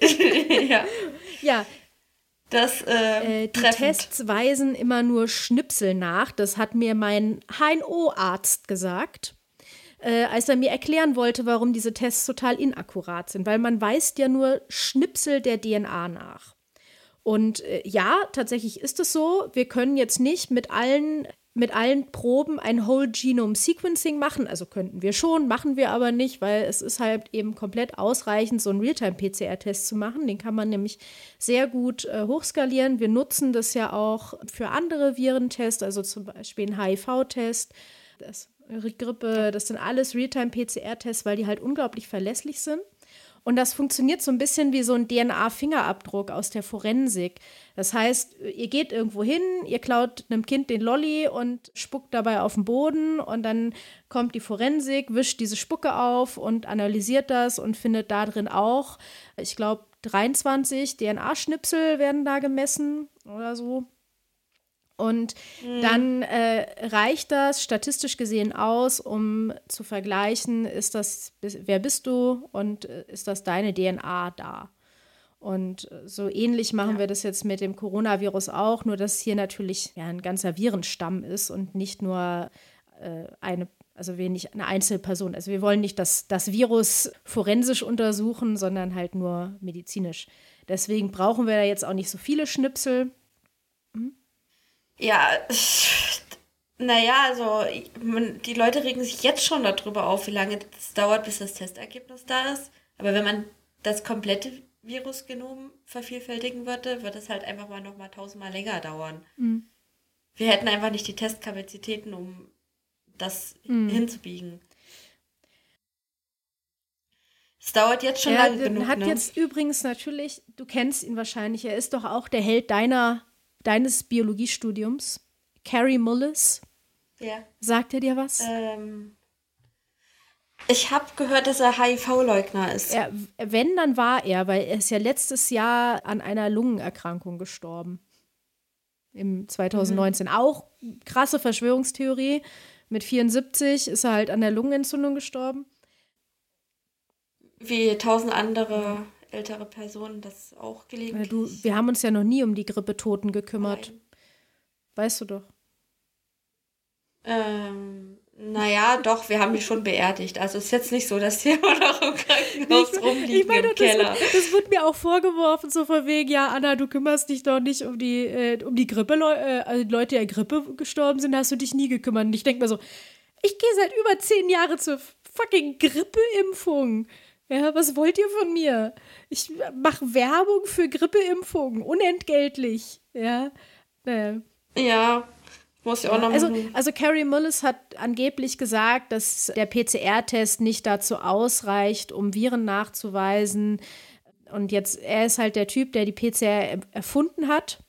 ja. Ja. Das, äh, äh, die treffend. Tests weisen immer nur Schnipsel nach. Das hat mir mein HNO-Arzt gesagt äh, als er mir erklären wollte, warum diese Tests total inakkurat sind, weil man weist ja nur Schnipsel der DNA nach. Und äh, ja, tatsächlich ist es so. Wir können jetzt nicht mit allen mit allen Proben ein Whole Genome Sequencing machen. Also könnten wir schon, machen wir aber nicht, weil es ist halt eben komplett ausreichend, so einen Realtime-PCR-Test zu machen. Den kann man nämlich sehr gut äh, hochskalieren. Wir nutzen das ja auch für andere Virentests, also zum Beispiel einen HIV-Test. Das Grippe, das sind alles Realtime-PCR-Tests, weil die halt unglaublich verlässlich sind. Und das funktioniert so ein bisschen wie so ein DNA-Fingerabdruck aus der Forensik. Das heißt, ihr geht irgendwo hin, ihr klaut einem Kind den Lolly und spuckt dabei auf den Boden und dann kommt die Forensik, wischt diese Spucke auf und analysiert das und findet da drin auch, ich glaube, 23 DNA-Schnipsel werden da gemessen oder so. Und mhm. dann äh, reicht das statistisch gesehen aus, um zu vergleichen, ist das, wer bist du und äh, ist das deine DNA da? Und so ähnlich machen ja. wir das jetzt mit dem Coronavirus auch, nur dass hier natürlich ja, ein ganzer Virenstamm ist und nicht nur äh, eine Also wir nicht eine Einzelperson. Also wir wollen nicht das, das Virus forensisch untersuchen, sondern halt nur medizinisch. Deswegen brauchen wir da jetzt auch nicht so viele Schnipsel. Ja, naja, also die Leute regen sich jetzt schon darüber auf, wie lange es dauert, bis das Testergebnis da ist. Aber wenn man das komplette Virusgenom vervielfältigen würde, wird es halt einfach mal nochmal tausendmal länger dauern. Mhm. Wir hätten einfach nicht die Testkapazitäten, um das mhm. hinzubiegen. Es dauert jetzt schon er lange genug. hat ne? jetzt übrigens natürlich, du kennst ihn wahrscheinlich, er ist doch auch der Held deiner, deines Biologiestudiums. Carrie Mullis. Ja. Sagt er dir was? Ähm, ich habe gehört, dass er HIV-Leugner ist. Er, wenn, dann war er, weil er ist ja letztes Jahr an einer Lungenerkrankung gestorben. Im 2019. Mhm. Auch krasse Verschwörungstheorie. Mit 74 ist er halt an der Lungenentzündung gestorben. Wie tausend andere ältere Personen das auch gelegentlich. Du, wir haben uns ja noch nie um die Grippetoten gekümmert. Nein. Weißt du doch. Ähm, naja, doch, wir haben die schon beerdigt. Also es ist jetzt nicht so, dass die immer noch im Krankenhaus ich, rumliegen ich meine, im das Keller. Wird, das wird mir auch vorgeworfen, so von wegen, ja, Anna, du kümmerst dich doch nicht um die, äh, um die Grippe, äh, also Leute, die an Grippe gestorben sind, hast du dich nie gekümmert. Und ich denke mir so, ich gehe seit über zehn Jahren zur fucking Grippeimpfung. Ja, was wollt ihr von mir? Ich mache Werbung für Grippeimpfungen, unentgeltlich. Ja, naja. Ja, muss ich auch noch also, also Carrie Mullis hat angeblich gesagt, dass der PCR-Test nicht dazu ausreicht, um Viren nachzuweisen. Und jetzt, er ist halt der Typ, der die PCR erfunden hat.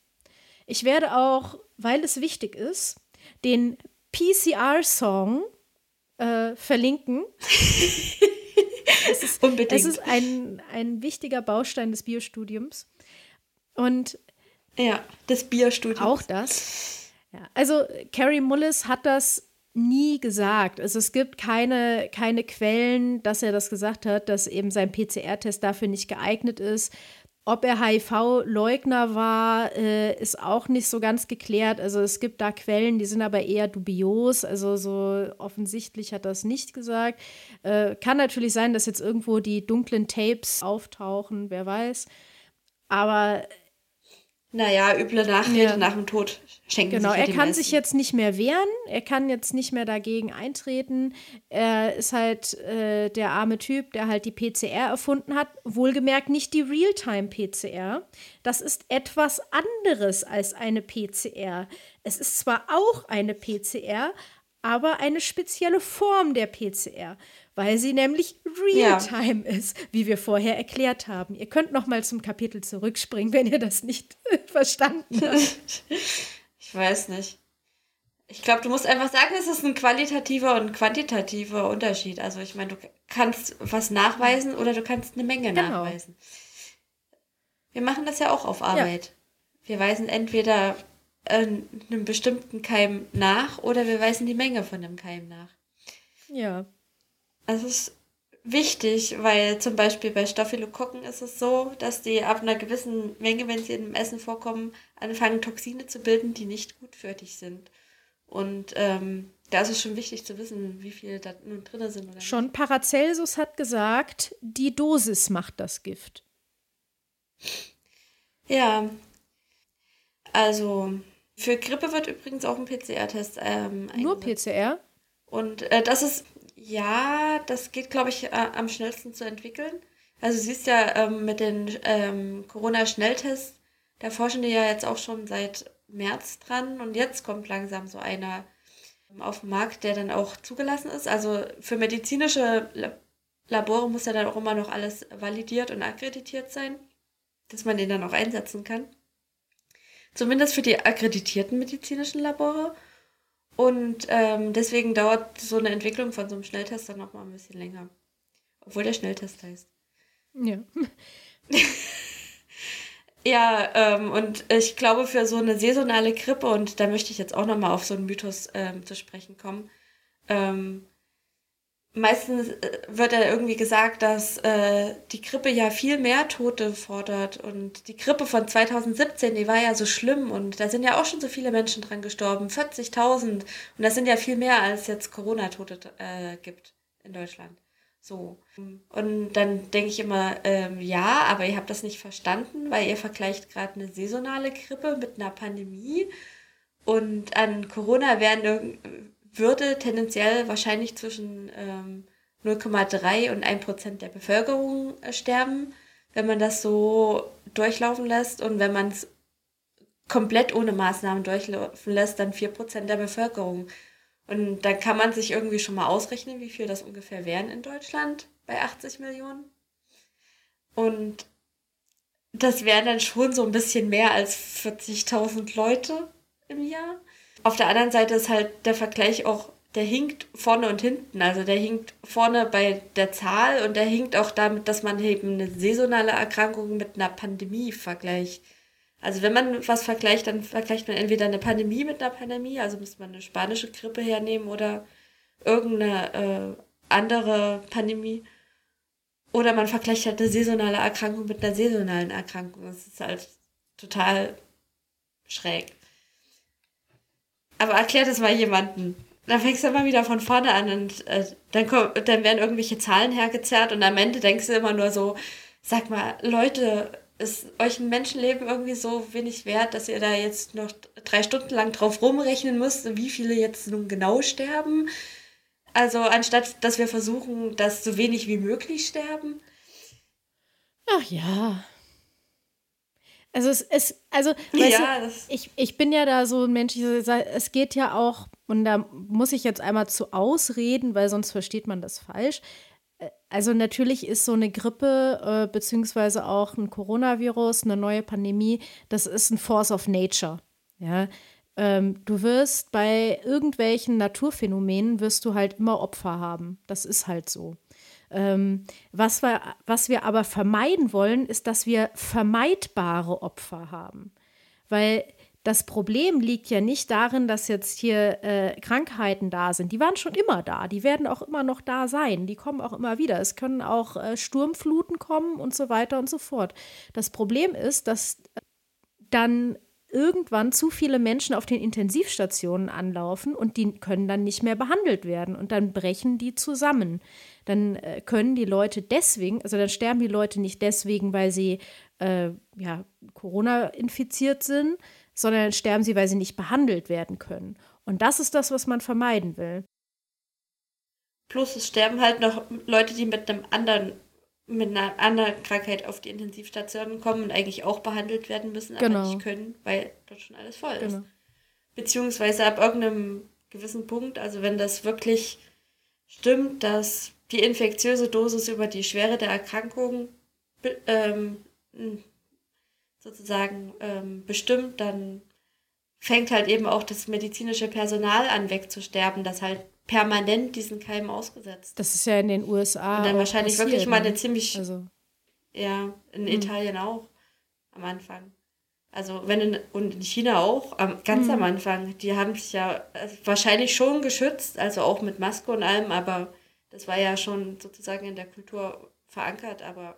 Ich werde auch, weil es wichtig ist, den PCR-Song äh, verlinken. es ist, Unbedingt. Es ist ein, ein wichtiger Baustein des Biostudiums. Und ja, des Bierstudiums. Auch das. Ja, also Carrie Mullis hat das nie gesagt. Also es gibt keine, keine Quellen, dass er das gesagt hat, dass eben sein PCR-Test dafür nicht geeignet ist. Ob er HIV-Leugner war, äh, ist auch nicht so ganz geklärt. Also es gibt da Quellen, die sind aber eher dubios. Also so offensichtlich hat er das nicht gesagt. Äh, kann natürlich sein, dass jetzt irgendwo die dunklen Tapes auftauchen, wer weiß. Aber naja, üble Nachrede ja. nach dem Tod schenken Genau, sich er kann sich jetzt nicht mehr wehren, er kann jetzt nicht mehr dagegen eintreten. Er ist halt äh, der arme Typ, der halt die PCR erfunden hat. Wohlgemerkt nicht die Realtime-PCR. Das ist etwas anderes als eine PCR. Es ist zwar auch eine PCR, aber eine spezielle Form der PCR weil sie nämlich Realtime ja. ist, wie wir vorher erklärt haben. Ihr könnt noch mal zum Kapitel zurückspringen, wenn ihr das nicht verstanden habt. Ich weiß nicht. Ich glaube, du musst einfach sagen, es ist ein qualitativer und quantitativer Unterschied. Also ich meine, du kannst was nachweisen oder du kannst eine Menge genau. nachweisen. Wir machen das ja auch auf Arbeit. Ja. Wir weisen entweder äh, einem bestimmten Keim nach oder wir weisen die Menge von einem Keim nach. Ja. Es ist wichtig, weil zum Beispiel bei Staphylokokken ist es so, dass die ab einer gewissen Menge, wenn sie im Essen vorkommen, anfangen Toxine zu bilden, die nicht gut für dich sind. Und ähm, da ist es schon wichtig zu wissen, wie viel da nun drin sind. Oder schon nicht. Paracelsus hat gesagt, die Dosis macht das Gift. Ja, also für Grippe wird übrigens auch ein PCR-Test ähm, Nur PCR? Und äh, das ist ja, das geht, glaube ich, äh, am schnellsten zu entwickeln. Also du siehst ja ähm, mit den ähm, Corona-Schnelltests, da forschen die ja jetzt auch schon seit März dran und jetzt kommt langsam so einer ähm, auf den Markt, der dann auch zugelassen ist. Also für medizinische Labore muss ja dann auch immer noch alles validiert und akkreditiert sein, dass man den dann auch einsetzen kann. Zumindest für die akkreditierten medizinischen Labore. Und ähm, deswegen dauert so eine Entwicklung von so einem Schnelltest dann nochmal ein bisschen länger. Obwohl der Schnelltest heißt. Ja. ja, ähm, und ich glaube, für so eine saisonale Grippe, und da möchte ich jetzt auch nochmal auf so einen Mythos ähm, zu sprechen kommen, ähm, meistens äh, wird ja irgendwie gesagt, dass äh, die Grippe ja viel mehr Tote fordert. Und die Grippe von 2017, die war ja so schlimm und da sind ja auch schon so viele Menschen dran gestorben. 40.000. Und das sind ja viel mehr, als jetzt Corona-Tote äh, gibt in Deutschland. So. Und dann denke ich immer, ähm, ja, aber ihr habt das nicht verstanden, weil ihr vergleicht gerade eine saisonale Grippe mit einer Pandemie. Und an Corona werden würde tendenziell wahrscheinlich zwischen ähm, 0,3 und 1 Prozent der Bevölkerung äh, sterben, wenn man das so durchlaufen lässt. Und wenn man es komplett ohne Maßnahmen durchlaufen lässt, dann 4 Prozent der Bevölkerung. Und dann kann man sich irgendwie schon mal ausrechnen, wie viel das ungefähr wären in Deutschland bei 80 Millionen. Und das wären dann schon so ein bisschen mehr als 40.000 Leute im Jahr. Auf der anderen Seite ist halt der Vergleich auch, der hinkt vorne und hinten. Also der hinkt vorne bei der Zahl und der hinkt auch damit, dass man eben eine saisonale Erkrankung mit einer Pandemie vergleicht. Also wenn man was vergleicht, dann vergleicht man entweder eine Pandemie mit einer Pandemie, also müsste man eine spanische Grippe hernehmen oder irgendeine äh, andere Pandemie. Oder man vergleicht halt eine saisonale Erkrankung mit einer saisonalen Erkrankung. Das ist halt total schräg. Aber erklär das mal jemandem. Dann fängst du immer wieder von vorne an und äh, dann, kommt, dann werden irgendwelche Zahlen hergezerrt und am Ende denkst du immer nur so, sag mal, Leute, ist euch ein Menschenleben irgendwie so wenig wert, dass ihr da jetzt noch drei Stunden lang drauf rumrechnen müsst, wie viele jetzt nun genau sterben? Also anstatt, dass wir versuchen, dass so wenig wie möglich sterben. Ach ja. Also es ist, also ja, du, ich, ich bin ja da so ein Mensch, es geht ja auch, und da muss ich jetzt einmal zu ausreden, weil sonst versteht man das falsch. Äh, also natürlich ist so eine Grippe äh, beziehungsweise auch ein Coronavirus, eine neue Pandemie, das ist ein Force of Nature. Ja, ähm, du wirst bei irgendwelchen Naturphänomenen wirst du halt immer Opfer haben. Das ist halt so. Ähm, was, wir, was wir aber vermeiden wollen, ist, dass wir vermeidbare Opfer haben. Weil das Problem liegt ja nicht darin, dass jetzt hier äh, Krankheiten da sind. Die waren schon immer da. Die werden auch immer noch da sein. Die kommen auch immer wieder. Es können auch äh, Sturmfluten kommen und so weiter und so fort. Das Problem ist, dass dann irgendwann zu viele Menschen auf den Intensivstationen anlaufen und die können dann nicht mehr behandelt werden und dann brechen die zusammen dann äh, können die Leute deswegen, also dann sterben die Leute nicht deswegen, weil sie äh, ja, Corona infiziert sind, sondern dann sterben sie, weil sie nicht behandelt werden können. Und das ist das, was man vermeiden will. Plus es sterben halt noch Leute, die mit einem anderen mit einer anderen Krankheit auf die Intensivstation kommen und eigentlich auch behandelt werden müssen, aber genau. nicht können, weil dort schon alles voll ist. Genau. Beziehungsweise ab irgendeinem gewissen Punkt, also wenn das wirklich stimmt, dass die infektiöse Dosis über die Schwere der Erkrankung ähm, sozusagen ähm, bestimmt, dann fängt halt eben auch das medizinische Personal an wegzusterben, das halt permanent diesen Keim ausgesetzt. Das ist ja in den USA. Und dann wahrscheinlich passiert, wirklich mal eine ne? ziemlich. Also. Ja, in hm. Italien auch am Anfang. Also wenn in, und in China auch, ganz hm. am Anfang, die haben sich ja äh, wahrscheinlich schon geschützt, also auch mit Maske und allem, aber das war ja schon sozusagen in der Kultur verankert, aber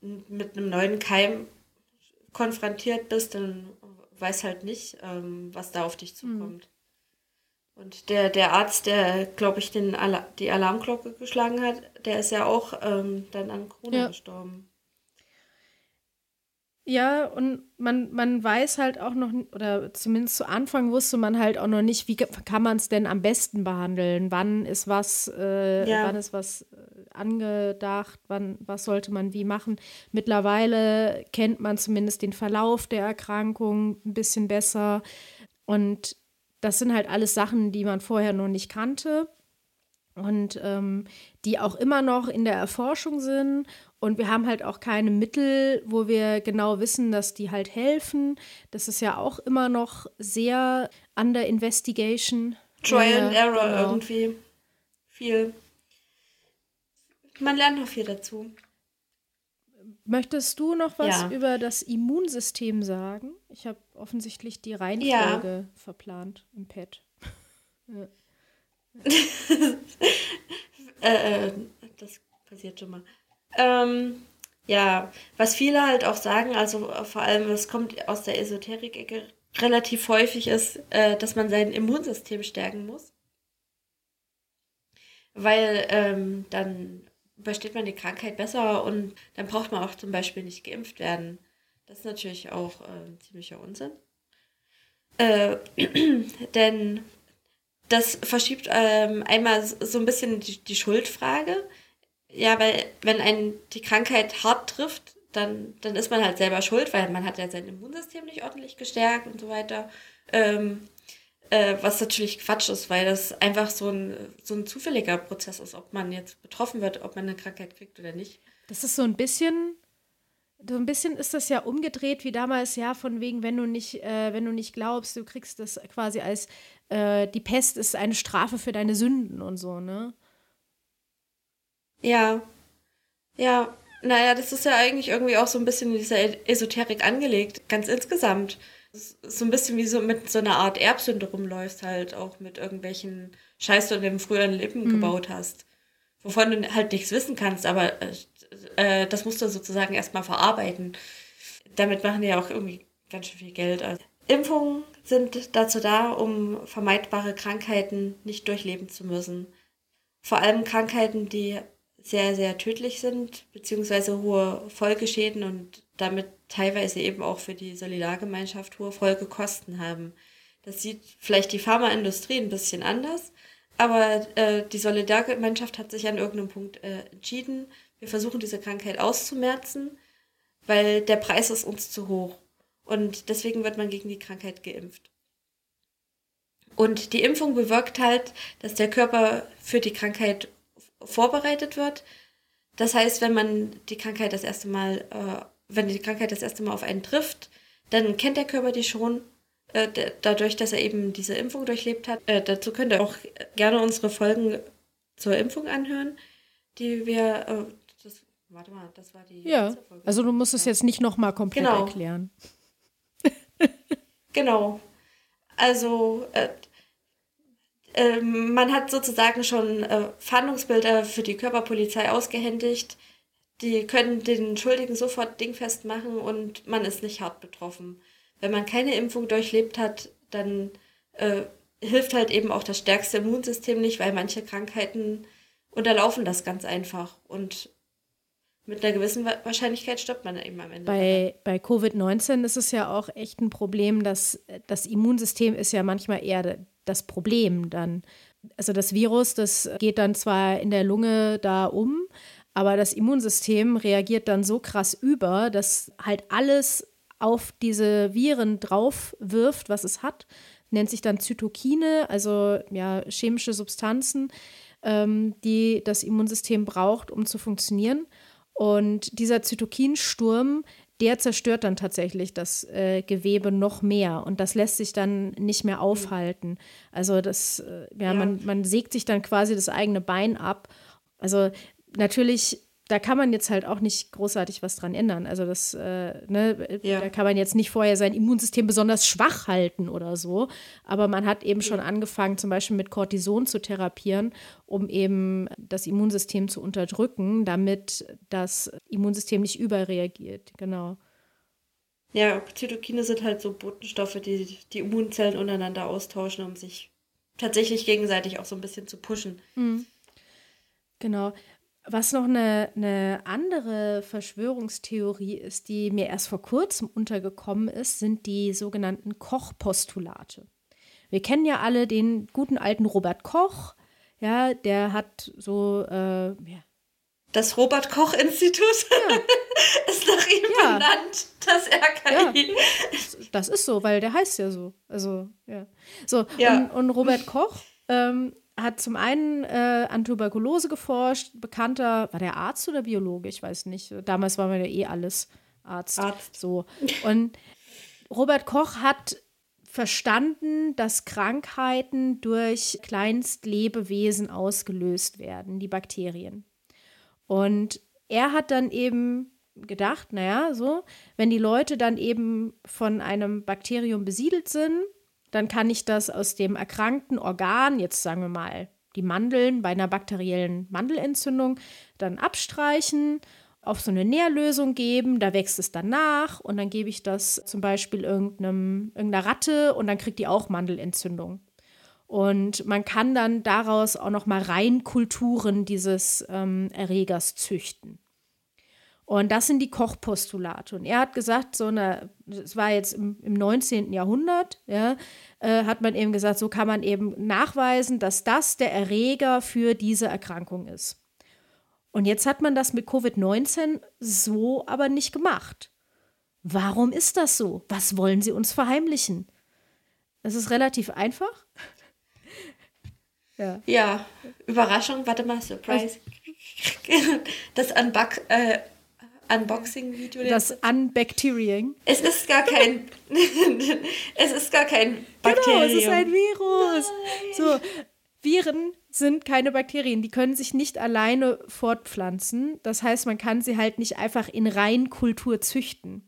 mit einem neuen Keim konfrontiert bist, dann weiß halt nicht, ähm, was da auf dich zukommt. Und der, der Arzt, der, glaube ich, den Ala die Alarmglocke geschlagen hat, der ist ja auch ähm, dann an Corona ja. gestorben. Ja, und man, man weiß halt auch noch, oder zumindest zu Anfang wusste man halt auch noch nicht, wie kann man es denn am besten behandeln? Wann ist was, äh, ja. wann ist was äh, angedacht, wann, was sollte man wie machen? Mittlerweile kennt man zumindest den Verlauf der Erkrankung ein bisschen besser. Und das sind halt alles Sachen, die man vorher noch nicht kannte und ähm, die auch immer noch in der Erforschung sind und wir haben halt auch keine Mittel, wo wir genau wissen, dass die halt helfen. Das ist ja auch immer noch sehr under investigation. Trial and Error genau. irgendwie. Viel. Man lernt noch viel dazu. Möchtest du noch was ja. über das Immunsystem sagen? Ich habe offensichtlich die Reihenfolge ja. verplant im Pad. ja. Äh, äh, das passiert schon mal. Ähm, ja, was viele halt auch sagen, also vor allem, das kommt aus der Esoterik-Ecke relativ häufig ist, äh, dass man sein Immunsystem stärken muss. Weil ähm, dann übersteht man die Krankheit besser und dann braucht man auch zum Beispiel nicht geimpft werden. Das ist natürlich auch äh, ziemlicher Unsinn. Äh, denn das verschiebt ähm, einmal so ein bisschen die, die, Schuldfrage. Ja, weil wenn einen die Krankheit hart trifft, dann, dann ist man halt selber schuld, weil man hat ja sein Immunsystem nicht ordentlich gestärkt und so weiter. Ähm, äh, was natürlich Quatsch ist, weil das einfach so ein, so ein zufälliger Prozess ist, ob man jetzt betroffen wird, ob man eine Krankheit kriegt oder nicht. Das ist so ein bisschen so ein bisschen ist das ja umgedreht wie damals, ja, von wegen, wenn du nicht, äh, wenn du nicht glaubst, du kriegst das quasi als äh, die Pest ist eine Strafe für deine Sünden und so, ne? Ja. Ja, naja, das ist ja eigentlich irgendwie auch so ein bisschen in dieser Esoterik angelegt, ganz insgesamt. So ein bisschen wie so mit so einer Art Erbsünde rumläufst, halt auch mit irgendwelchen Scheiß, du in dem früheren Leben mhm. gebaut hast. Wovon du halt nichts wissen kannst, aber äh, äh, das musst du sozusagen erstmal verarbeiten. Damit machen die ja auch irgendwie ganz schön viel Geld. Also, Impfungen sind dazu da, um vermeidbare Krankheiten nicht durchleben zu müssen. Vor allem Krankheiten, die sehr, sehr tödlich sind, beziehungsweise hohe Folgeschäden und damit teilweise eben auch für die Solidargemeinschaft hohe Folgekosten haben. Das sieht vielleicht die Pharmaindustrie ein bisschen anders, aber äh, die Solidargemeinschaft hat sich an irgendeinem Punkt äh, entschieden, wir versuchen diese Krankheit auszumerzen, weil der Preis ist uns zu hoch. Und deswegen wird man gegen die Krankheit geimpft. Und die Impfung bewirkt halt, dass der Körper für die Krankheit vorbereitet wird. Das heißt, wenn man die Krankheit das erste Mal, äh, wenn die Krankheit das erste Mal auf einen trifft, dann kennt der Körper die schon, äh, dadurch, dass er eben diese Impfung durchlebt hat. Äh, dazu könnt ihr auch gerne unsere Folgen zur Impfung anhören, die wir, äh, Warte mal, das war die. Ja, also du musst es jetzt nicht nochmal komplett genau. erklären. genau. Also, äh, äh, man hat sozusagen schon Fahndungsbilder für die Körperpolizei ausgehändigt. Die können den Schuldigen sofort dingfest machen und man ist nicht hart betroffen. Wenn man keine Impfung durchlebt hat, dann äh, hilft halt eben auch das stärkste Immunsystem nicht, weil manche Krankheiten unterlaufen das ganz einfach. Und mit einer gewissen Wahrscheinlichkeit stirbt man eben am Ende. Bei, bei Covid-19 ist es ja auch echt ein Problem, dass das Immunsystem ist ja manchmal eher das Problem dann. Also das Virus, das geht dann zwar in der Lunge da um, aber das Immunsystem reagiert dann so krass über, dass halt alles auf diese Viren drauf wirft, was es hat. Nennt sich dann Zytokine, also ja, chemische Substanzen, ähm, die das Immunsystem braucht, um zu funktionieren. Und dieser Zytokinsturm, der zerstört dann tatsächlich das äh, Gewebe noch mehr und das lässt sich dann nicht mehr aufhalten. Also das, äh, ja, ja, Man, man sägt sich dann quasi das eigene Bein ab. Also natürlich da kann man jetzt halt auch nicht großartig was dran ändern. Also das, äh, ne, ja. da kann man jetzt nicht vorher sein Immunsystem besonders schwach halten oder so. Aber man hat eben schon angefangen, zum Beispiel mit Cortison zu therapieren, um eben das Immunsystem zu unterdrücken, damit das Immunsystem nicht überreagiert. Genau. Ja, Zytokine sind halt so Botenstoffe, die die Immunzellen untereinander austauschen, um sich tatsächlich gegenseitig auch so ein bisschen zu pushen. Mhm. Genau. Was noch eine, eine andere Verschwörungstheorie ist, die mir erst vor kurzem untergekommen ist, sind die sogenannten Koch-Postulate. Wir kennen ja alle den guten alten Robert Koch. Ja, der hat so, äh, ja. Das Robert-Koch-Institut ja. ist nach ihm ja. benannt, das RKI. Ja. Das ist so, weil der heißt ja so. Also, ja. So, Und, und Robert Koch ähm, hat zum einen äh, an Tuberkulose geforscht, bekannter, war der Arzt oder Biologe? Ich weiß nicht. Damals war man ja eh alles Arzt. Arzt. So. Und Robert Koch hat verstanden, dass Krankheiten durch Kleinstlebewesen ausgelöst werden, die Bakterien. Und er hat dann eben gedacht, naja, so, wenn die Leute dann eben von einem Bakterium besiedelt sind, dann kann ich das aus dem erkrankten Organ, jetzt sagen wir mal die Mandeln bei einer bakteriellen Mandelentzündung dann abstreichen, auf so eine Nährlösung geben, da wächst es dann nach und dann gebe ich das zum Beispiel irgendeinem, irgendeiner Ratte und dann kriegt die auch Mandelentzündung. Und man kann dann daraus auch noch mal Reinkulturen dieses ähm, Erregers züchten. Und das sind die Kochpostulate. Und er hat gesagt, so eine, das war jetzt im, im 19. Jahrhundert, ja, äh, hat man eben gesagt, so kann man eben nachweisen, dass das der Erreger für diese Erkrankung ist. Und jetzt hat man das mit Covid-19 so aber nicht gemacht. Warum ist das so? Was wollen Sie uns verheimlichen? Es ist relativ einfach. ja. ja, Überraschung, warte mal, Surprise. Das Unbox, äh, Unboxing-Video. Das Unbacteriing. Es ist gar kein. es ist gar kein Bakterium. Genau, es ist ein Virus. Nein. So, Viren sind keine Bakterien, die können sich nicht alleine fortpflanzen. Das heißt, man kann sie halt nicht einfach in Reinkultur züchten.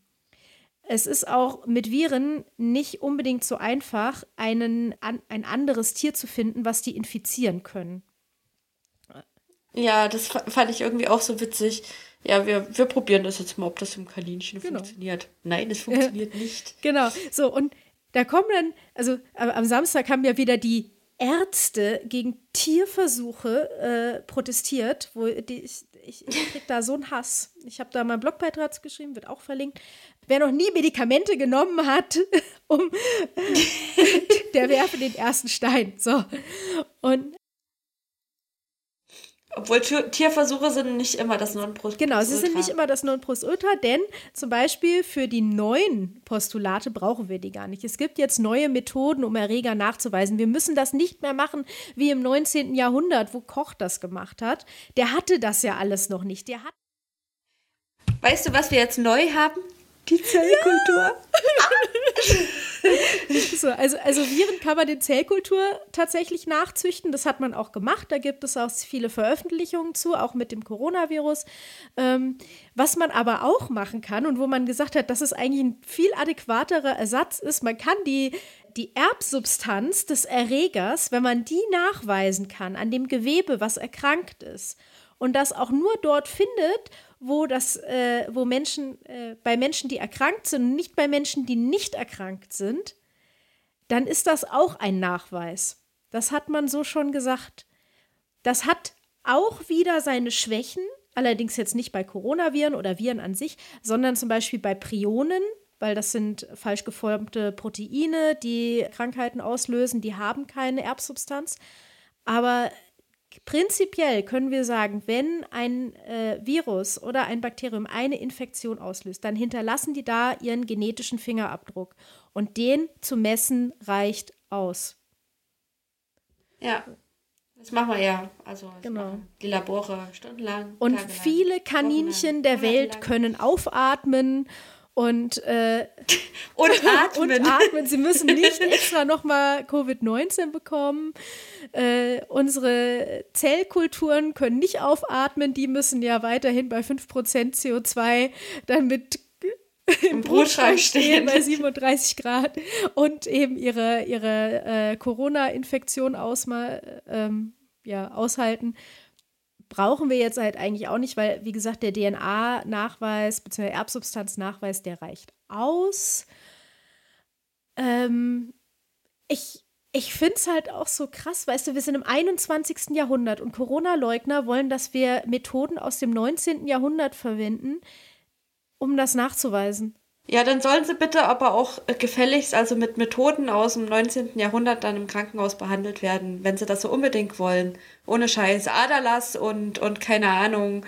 Es ist auch mit Viren nicht unbedingt so einfach, einen, an, ein anderes Tier zu finden, was die infizieren können. Ja, das fand ich irgendwie auch so witzig. Ja, wir, wir probieren das jetzt mal, ob das im Kaninchen genau. funktioniert. Nein, es funktioniert nicht. Genau, so und da kommen dann, also am Samstag haben ja wieder die Ärzte gegen Tierversuche äh, protestiert, wo die, ich, ich, ich krieg da so einen Hass. Ich habe da mal einen Blogbeitrag geschrieben, wird auch verlinkt. Wer noch nie Medikamente genommen hat, um der werfe den ersten Stein. So. Und obwohl Tierversuche sind nicht immer das Nonplusultra. Genau, sie sind nicht immer das Nonplusultra, denn zum Beispiel für die neuen Postulate brauchen wir die gar nicht. Es gibt jetzt neue Methoden, um Erreger nachzuweisen. Wir müssen das nicht mehr machen wie im 19. Jahrhundert, wo Koch das gemacht hat. Der hatte das ja alles noch nicht. Der hat weißt du, was wir jetzt neu haben? Die Zellkultur. Ja. so, also, also Viren kann man in Zellkultur tatsächlich nachzüchten. Das hat man auch gemacht. Da gibt es auch viele Veröffentlichungen zu, auch mit dem Coronavirus. Ähm, was man aber auch machen kann und wo man gesagt hat, dass es eigentlich ein viel adäquaterer Ersatz ist, man kann die die Erbsubstanz des Erregers, wenn man die nachweisen kann an dem Gewebe, was erkrankt ist, und das auch nur dort findet, wo das, äh, wo Menschen, äh, bei Menschen, die erkrankt sind, nicht bei Menschen, die nicht erkrankt sind, dann ist das auch ein Nachweis. Das hat man so schon gesagt. Das hat auch wieder seine Schwächen, allerdings jetzt nicht bei Coronaviren oder Viren an sich, sondern zum Beispiel bei Prionen, weil das sind falsch geformte Proteine, die Krankheiten auslösen, die haben keine Erbsubstanz. Aber Prinzipiell können wir sagen, wenn ein äh, Virus oder ein Bakterium eine Infektion auslöst, dann hinterlassen die da ihren genetischen Fingerabdruck. Und den zu messen reicht aus. Ja, das machen wir ja. Also genau. die Labore stundenlang. Und viele Kaninchen der Welt können aufatmen und, äh, und atmen. und atmen. Sie müssen nicht extra nochmal Covid-19 bekommen. Äh, unsere Zellkulturen können nicht aufatmen. Die müssen ja weiterhin bei 5% CO2 dann mit im Brotschrank stehen bei 37 Grad und eben ihre, ihre äh, Corona-Infektion ähm, ja, aushalten brauchen wir jetzt halt eigentlich auch nicht, weil, wie gesagt, der DNA-Nachweis bzw. Erbsubstanznachweis, der reicht aus. Ähm, ich ich finde es halt auch so krass, weißt du, wir sind im 21. Jahrhundert und Corona-Leugner wollen, dass wir Methoden aus dem 19. Jahrhundert verwenden, um das nachzuweisen. Ja, dann sollen sie bitte aber auch gefälligst, also mit Methoden aus dem 19. Jahrhundert dann im Krankenhaus behandelt werden, wenn sie das so unbedingt wollen. Ohne Scheiß. Aderlass und, und keine Ahnung,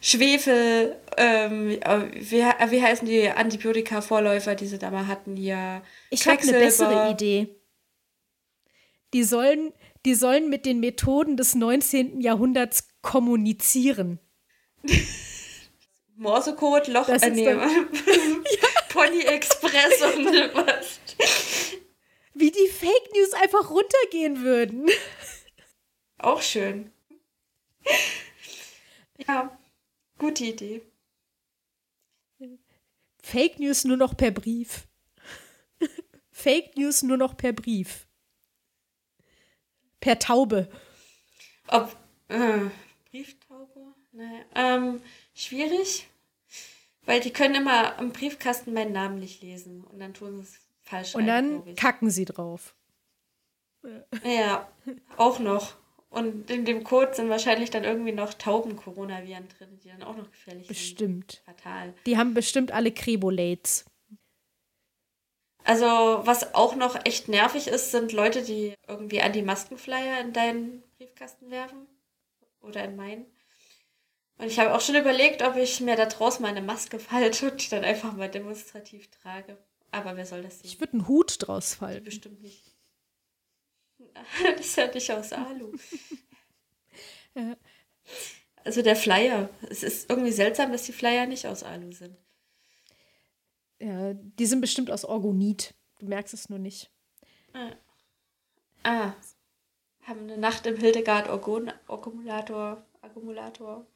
Schwefel, ähm, wie, wie heißen die Antibiotika-Vorläufer, die sie da mal hatten hier? Ich habe eine bessere Idee. Die sollen, die sollen mit den Methoden des 19. Jahrhunderts kommunizieren. Morsecode, Loch, das äh, nee, ja. Pony Express und was. Wie die Fake News einfach runtergehen würden. Auch schön. Ja, gute Idee. Fake News nur noch per Brief. Fake News nur noch per Brief. Per Taube. Ob äh, Brieftaube? Naja, ähm, schwierig, weil die können immer im Briefkasten meinen Namen nicht lesen und dann tun sie es falsch. Und ein, dann kacken sie drauf. Ja, auch noch. Und in dem Code sind wahrscheinlich dann irgendwie noch Tauben-Coronaviren drin, die dann auch noch gefährlich bestimmt. sind. Fatal. Die haben bestimmt alle Krebolates. Also, was auch noch echt nervig ist, sind Leute, die irgendwie Anti-Maskenflyer in deinen Briefkasten werfen. Oder in meinen. Und ich habe auch schon überlegt, ob ich mir da draußen meine Maske falte und die dann einfach mal demonstrativ trage. Aber wer soll das sehen? Ich würde einen Hut draus falten. Bestimmt nicht. Das ist ja nicht aus Alu. Ja. Also der Flyer. Es ist irgendwie seltsam, dass die Flyer nicht aus Alu sind. Ja, die sind bestimmt aus Orgonit. Du merkst es nur nicht. Ah. Haben eine Nacht im Hildegard Orgon Akkumulator, Akkumulator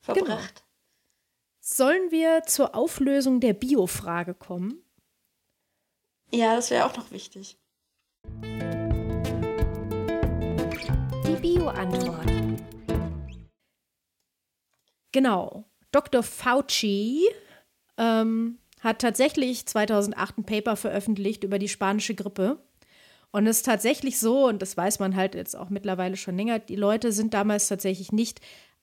verbracht. Sollen wir zur Auflösung der Bio-Frage kommen? Ja, das wäre auch noch wichtig. Die Bio-Antwort. Genau. Dr. Fauci ähm, hat tatsächlich 2008 ein Paper veröffentlicht über die spanische Grippe. Und es ist tatsächlich so, und das weiß man halt jetzt auch mittlerweile schon länger, die Leute sind damals tatsächlich nicht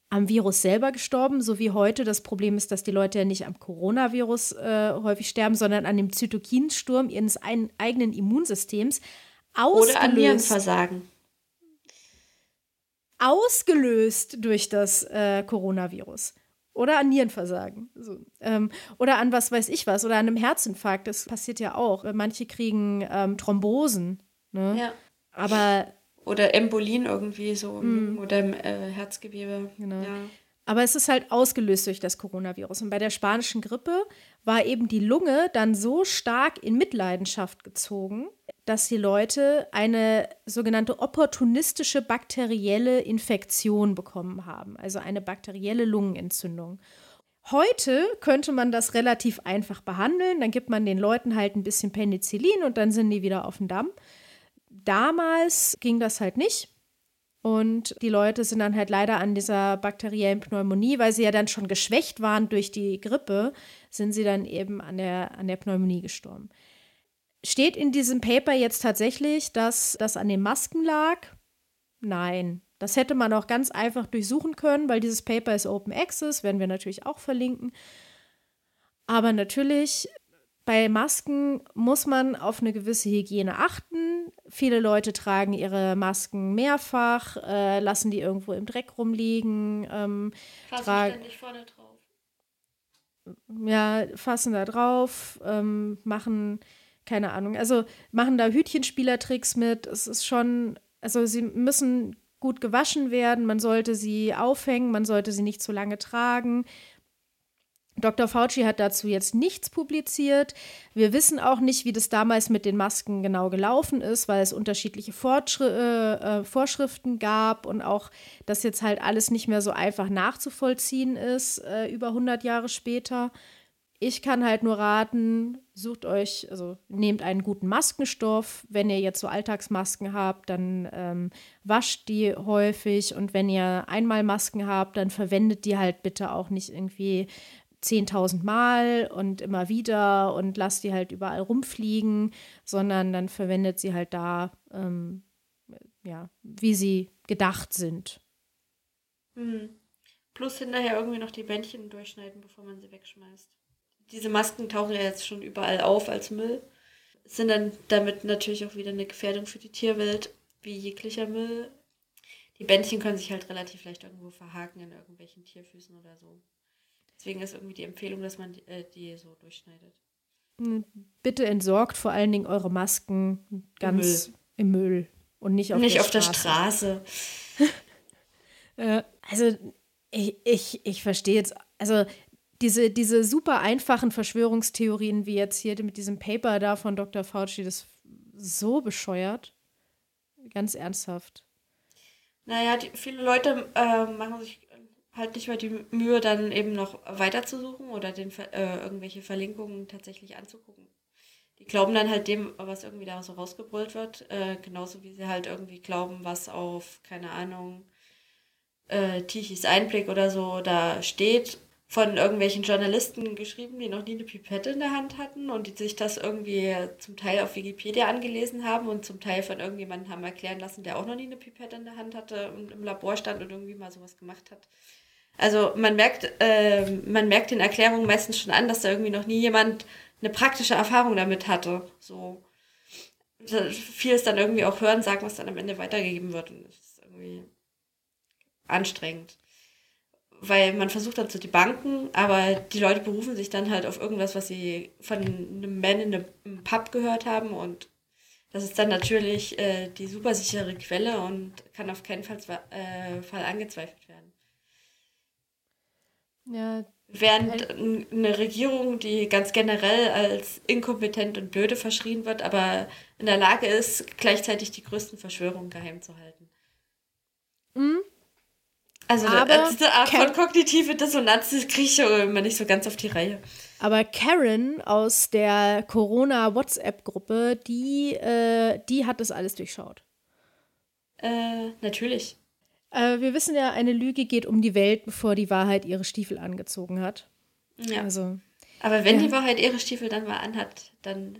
am Virus selber gestorben, so wie heute. Das Problem ist, dass die Leute ja nicht am Coronavirus äh, häufig sterben, sondern an dem Zytokinsturm ihres ein, eigenen Immunsystems. Oder an Ausgelöst, Nierenversagen. ausgelöst durch das äh, Coronavirus. Oder an Nierenversagen. So, ähm, oder an was weiß ich was. Oder an einem Herzinfarkt. Das passiert ja auch. Manche kriegen ähm, Thrombosen. Ne? Ja. Aber Oder Embolien irgendwie so Lungen- oder im äh, Herzgewebe. Genau. Ja. Aber es ist halt ausgelöst durch das Coronavirus. Und bei der spanischen Grippe war eben die Lunge dann so stark in Mitleidenschaft gezogen, dass die Leute eine sogenannte opportunistische bakterielle Infektion bekommen haben, also eine bakterielle Lungenentzündung. Heute könnte man das relativ einfach behandeln. Dann gibt man den Leuten halt ein bisschen Penicillin und dann sind die wieder auf dem Damm. Damals ging das halt nicht. Und die Leute sind dann halt leider an dieser bakteriellen Pneumonie, weil sie ja dann schon geschwächt waren durch die Grippe, sind sie dann eben an der, an der Pneumonie gestorben. Steht in diesem Paper jetzt tatsächlich, dass das an den Masken lag? Nein. Das hätte man auch ganz einfach durchsuchen können, weil dieses Paper ist Open Access, werden wir natürlich auch verlinken. Aber natürlich, bei Masken muss man auf eine gewisse Hygiene achten. Viele Leute tragen ihre Masken mehrfach, äh, lassen die irgendwo im Dreck rumliegen, ähm, Trag- ständig vorne drauf. ja, fassen da drauf, ähm, machen, keine Ahnung, also machen da Hütchenspielertricks mit. Es ist schon, also sie müssen gut gewaschen werden, man sollte sie aufhängen, man sollte sie nicht zu lange tragen. Dr. Fauci hat dazu jetzt nichts publiziert. Wir wissen auch nicht, wie das damals mit den Masken genau gelaufen ist, weil es unterschiedliche Fortschri äh, äh, Vorschriften gab und auch das jetzt halt alles nicht mehr so einfach nachzuvollziehen ist, äh, über 100 Jahre später. Ich kann halt nur raten, sucht euch, also nehmt einen guten Maskenstoff. Wenn ihr jetzt so Alltagsmasken habt, dann ähm, wascht die häufig. Und wenn ihr einmal Masken habt, dann verwendet die halt bitte auch nicht irgendwie 10.000 Mal und immer wieder und lasst die halt überall rumfliegen, sondern dann verwendet sie halt da, ähm, ja, wie sie gedacht sind. Hm. Plus hinterher irgendwie noch die Bändchen durchschneiden, bevor man sie wegschmeißt. Diese Masken tauchen ja jetzt schon überall auf als Müll. Sind dann damit natürlich auch wieder eine Gefährdung für die Tierwelt, wie jeglicher Müll. Die Bändchen können sich halt relativ leicht irgendwo verhaken in irgendwelchen Tierfüßen oder so. Deswegen ist irgendwie die Empfehlung, dass man die, äh, die so durchschneidet. Bitte entsorgt vor allen Dingen eure Masken ganz im Müll, und nicht auf Nicht der auf der Straße. Straße. Äh, also ich, ich, ich verstehe jetzt, also diese, diese super einfachen Verschwörungstheorien, wie jetzt hier mit diesem Paper da von Dr. Fauci, das ist so bescheuert. Ganz ernsthaft. Naja, die, viele Leute äh, machen sich halt nicht mehr die Mühe, dann eben noch weiterzusuchen oder den, äh, irgendwelche Verlinkungen tatsächlich anzugucken. Die glauben dann halt dem, was irgendwie da so rausgebrüllt wird, äh, genauso wie sie halt irgendwie glauben, was auf, keine Ahnung, äh, Tichys Einblick oder so da steht, von irgendwelchen Journalisten geschrieben, die noch nie eine Pipette in der Hand hatten und die sich das irgendwie zum Teil auf Wikipedia angelesen haben und zum Teil von irgendjemandem haben erklären lassen, der auch noch nie eine Pipette in der Hand hatte und im Labor stand und irgendwie mal sowas gemacht hat. Also man merkt, äh, man merkt den Erklärungen meistens schon an, dass da irgendwie noch nie jemand eine praktische Erfahrung damit hatte. So vieles dann irgendwie auch hören, sagen, was dann am Ende weitergegeben wird. Und das ist irgendwie anstrengend weil man versucht dann zu debanken, aber die Leute berufen sich dann halt auf irgendwas, was sie von einem Mann in einem Pub gehört haben und das ist dann natürlich äh, die super sichere Quelle und kann auf keinen Fall, äh, Fall angezweifelt werden. Ja. Während eine Regierung, die ganz generell als inkompetent und blöde verschrien wird, aber in der Lage ist, gleichzeitig die größten Verschwörungen geheim zu halten. Mhm. Also aber diese Art von kognitive Dissonanz kriege ich immer nicht so ganz auf die Reihe. Aber Karen aus der Corona-WhatsApp-Gruppe, die, äh, die hat das alles durchschaut. Äh, natürlich. Äh, wir wissen ja, eine Lüge geht um die Welt, bevor die Wahrheit ihre Stiefel angezogen hat. Ja. Also, Aber wenn ja. die Wahrheit ihre Stiefel dann mal anhat, dann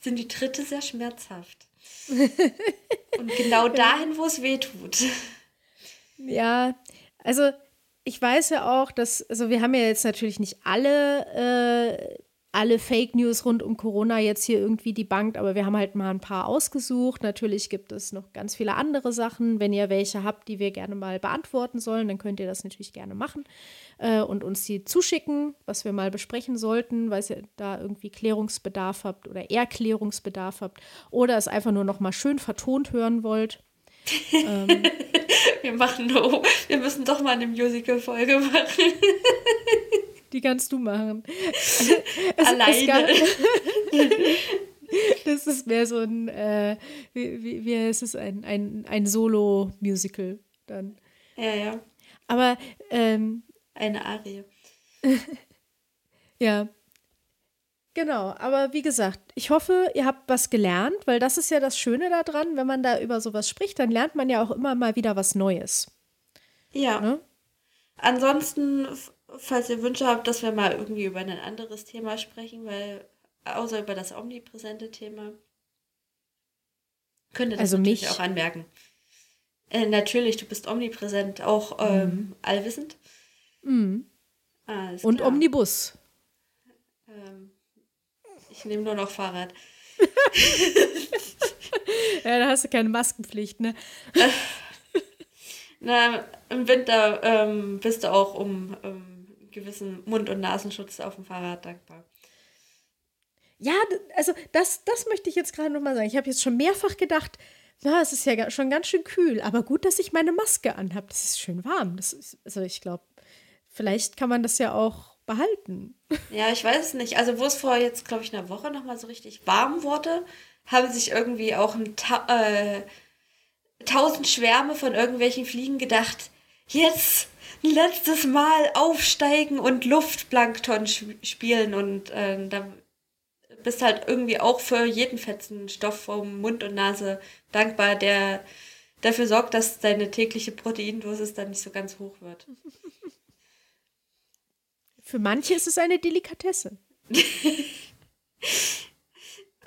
sind die Tritte sehr schmerzhaft. Und genau dahin, wo es weh tut. Ja, also ich weiß ja auch, dass, also wir haben ja jetzt natürlich nicht alle, äh, alle Fake News rund um Corona jetzt hier irgendwie die Bank, aber wir haben halt mal ein paar ausgesucht. Natürlich gibt es noch ganz viele andere Sachen. Wenn ihr welche habt, die wir gerne mal beantworten sollen, dann könnt ihr das natürlich gerne machen äh, und uns die zuschicken, was wir mal besprechen sollten, weil ihr da irgendwie Klärungsbedarf habt oder Erklärungsbedarf habt oder es einfach nur noch mal schön vertont hören wollt ähm, wir machen no, wir müssen doch mal eine Musical-Folge machen. Die kannst du machen. Es, Alleine. Das ist mehr so ein, äh, wie, wie, wie ist es, ein, ein, ein Solo-Musical dann. Ja, ja. Aber ähm, eine Arie. ja, Genau, aber wie gesagt, ich hoffe, ihr habt was gelernt, weil das ist ja das Schöne daran, wenn man da über sowas spricht, dann lernt man ja auch immer mal wieder was Neues. Ja. Ne? Ansonsten, falls ihr Wünsche habt, dass wir mal irgendwie über ein anderes Thema sprechen, weil außer über das omnipräsente Thema, könnt ihr das also natürlich mich. auch anmerken. Äh, natürlich, du bist omnipräsent, auch ähm, mhm. allwissend. Mhm. Und Omnibus. Ähm, ich nehme nur noch Fahrrad. ja, da hast du keine Maskenpflicht, ne? Na, im Winter ähm, bist du auch um ähm, gewissen Mund- und Nasenschutz auf dem Fahrrad dankbar. Ja, also das, das möchte ich jetzt gerade nochmal sagen. Ich habe jetzt schon mehrfach gedacht, na, es ist ja schon ganz schön kühl, aber gut, dass ich meine Maske anhabe. Das ist schön warm. Das ist, also ich glaube, vielleicht kann man das ja auch behalten. Ja, ich weiß es nicht. Also, wo es vor jetzt, glaube ich, einer Woche nochmal so richtig warm wurde, haben sich irgendwie auch ein Ta äh, tausend Schwärme von irgendwelchen Fliegen gedacht, jetzt ein letztes Mal aufsteigen und Luftplankton spielen und äh, da bist halt irgendwie auch für jeden fetzen Stoff vom Mund und Nase dankbar, der dafür sorgt, dass deine tägliche Proteindosis dann nicht so ganz hoch wird. Für manche ist es eine Delikatesse.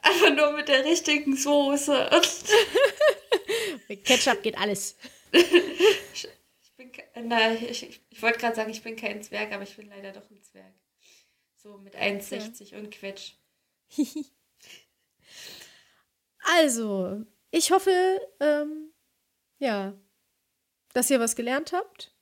Einfach nur mit der richtigen Soße. mit Ketchup geht alles. na, ich, ich wollte gerade sagen, ich bin kein Zwerg, aber ich bin leider doch ein Zwerg. So mit 1,60 ja. und Quetsch. also, ich hoffe, ähm, ja, dass ihr was gelernt habt.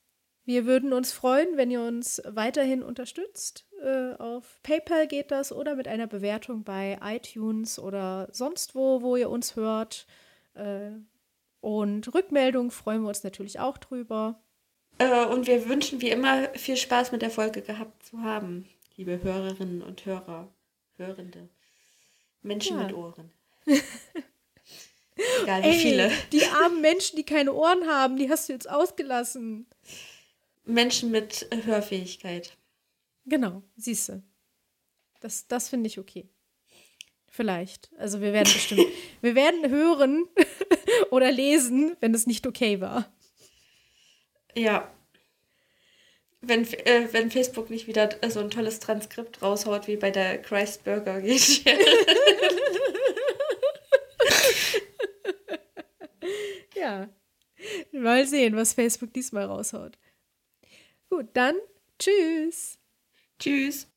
Wir würden uns freuen, wenn ihr uns weiterhin unterstützt. Äh, auf PayPal geht das oder mit einer Bewertung bei iTunes oder sonst wo, wo ihr uns hört. Äh, und Rückmeldungen freuen wir uns natürlich auch drüber. Äh, und wir wünschen wie immer viel Spaß mit der Folge gehabt zu haben, liebe Hörerinnen und Hörer, Hörende, Menschen ja. mit Ohren. Egal wie Ey, viele. Die armen Menschen, die keine Ohren haben, die hast du jetzt ausgelassen. Menschen mit Hörfähigkeit. Genau, siehst du. Das, das finde ich okay. Vielleicht. Also wir werden bestimmt, wir werden hören oder lesen, wenn es nicht okay war. Ja. Wenn, äh, wenn Facebook nicht wieder so ein tolles Transkript raushaut wie bei der Christ Burger Geschichte. Ja. Mal sehen, was Facebook diesmal raushaut. Gut, dann tschüss. Tschüss.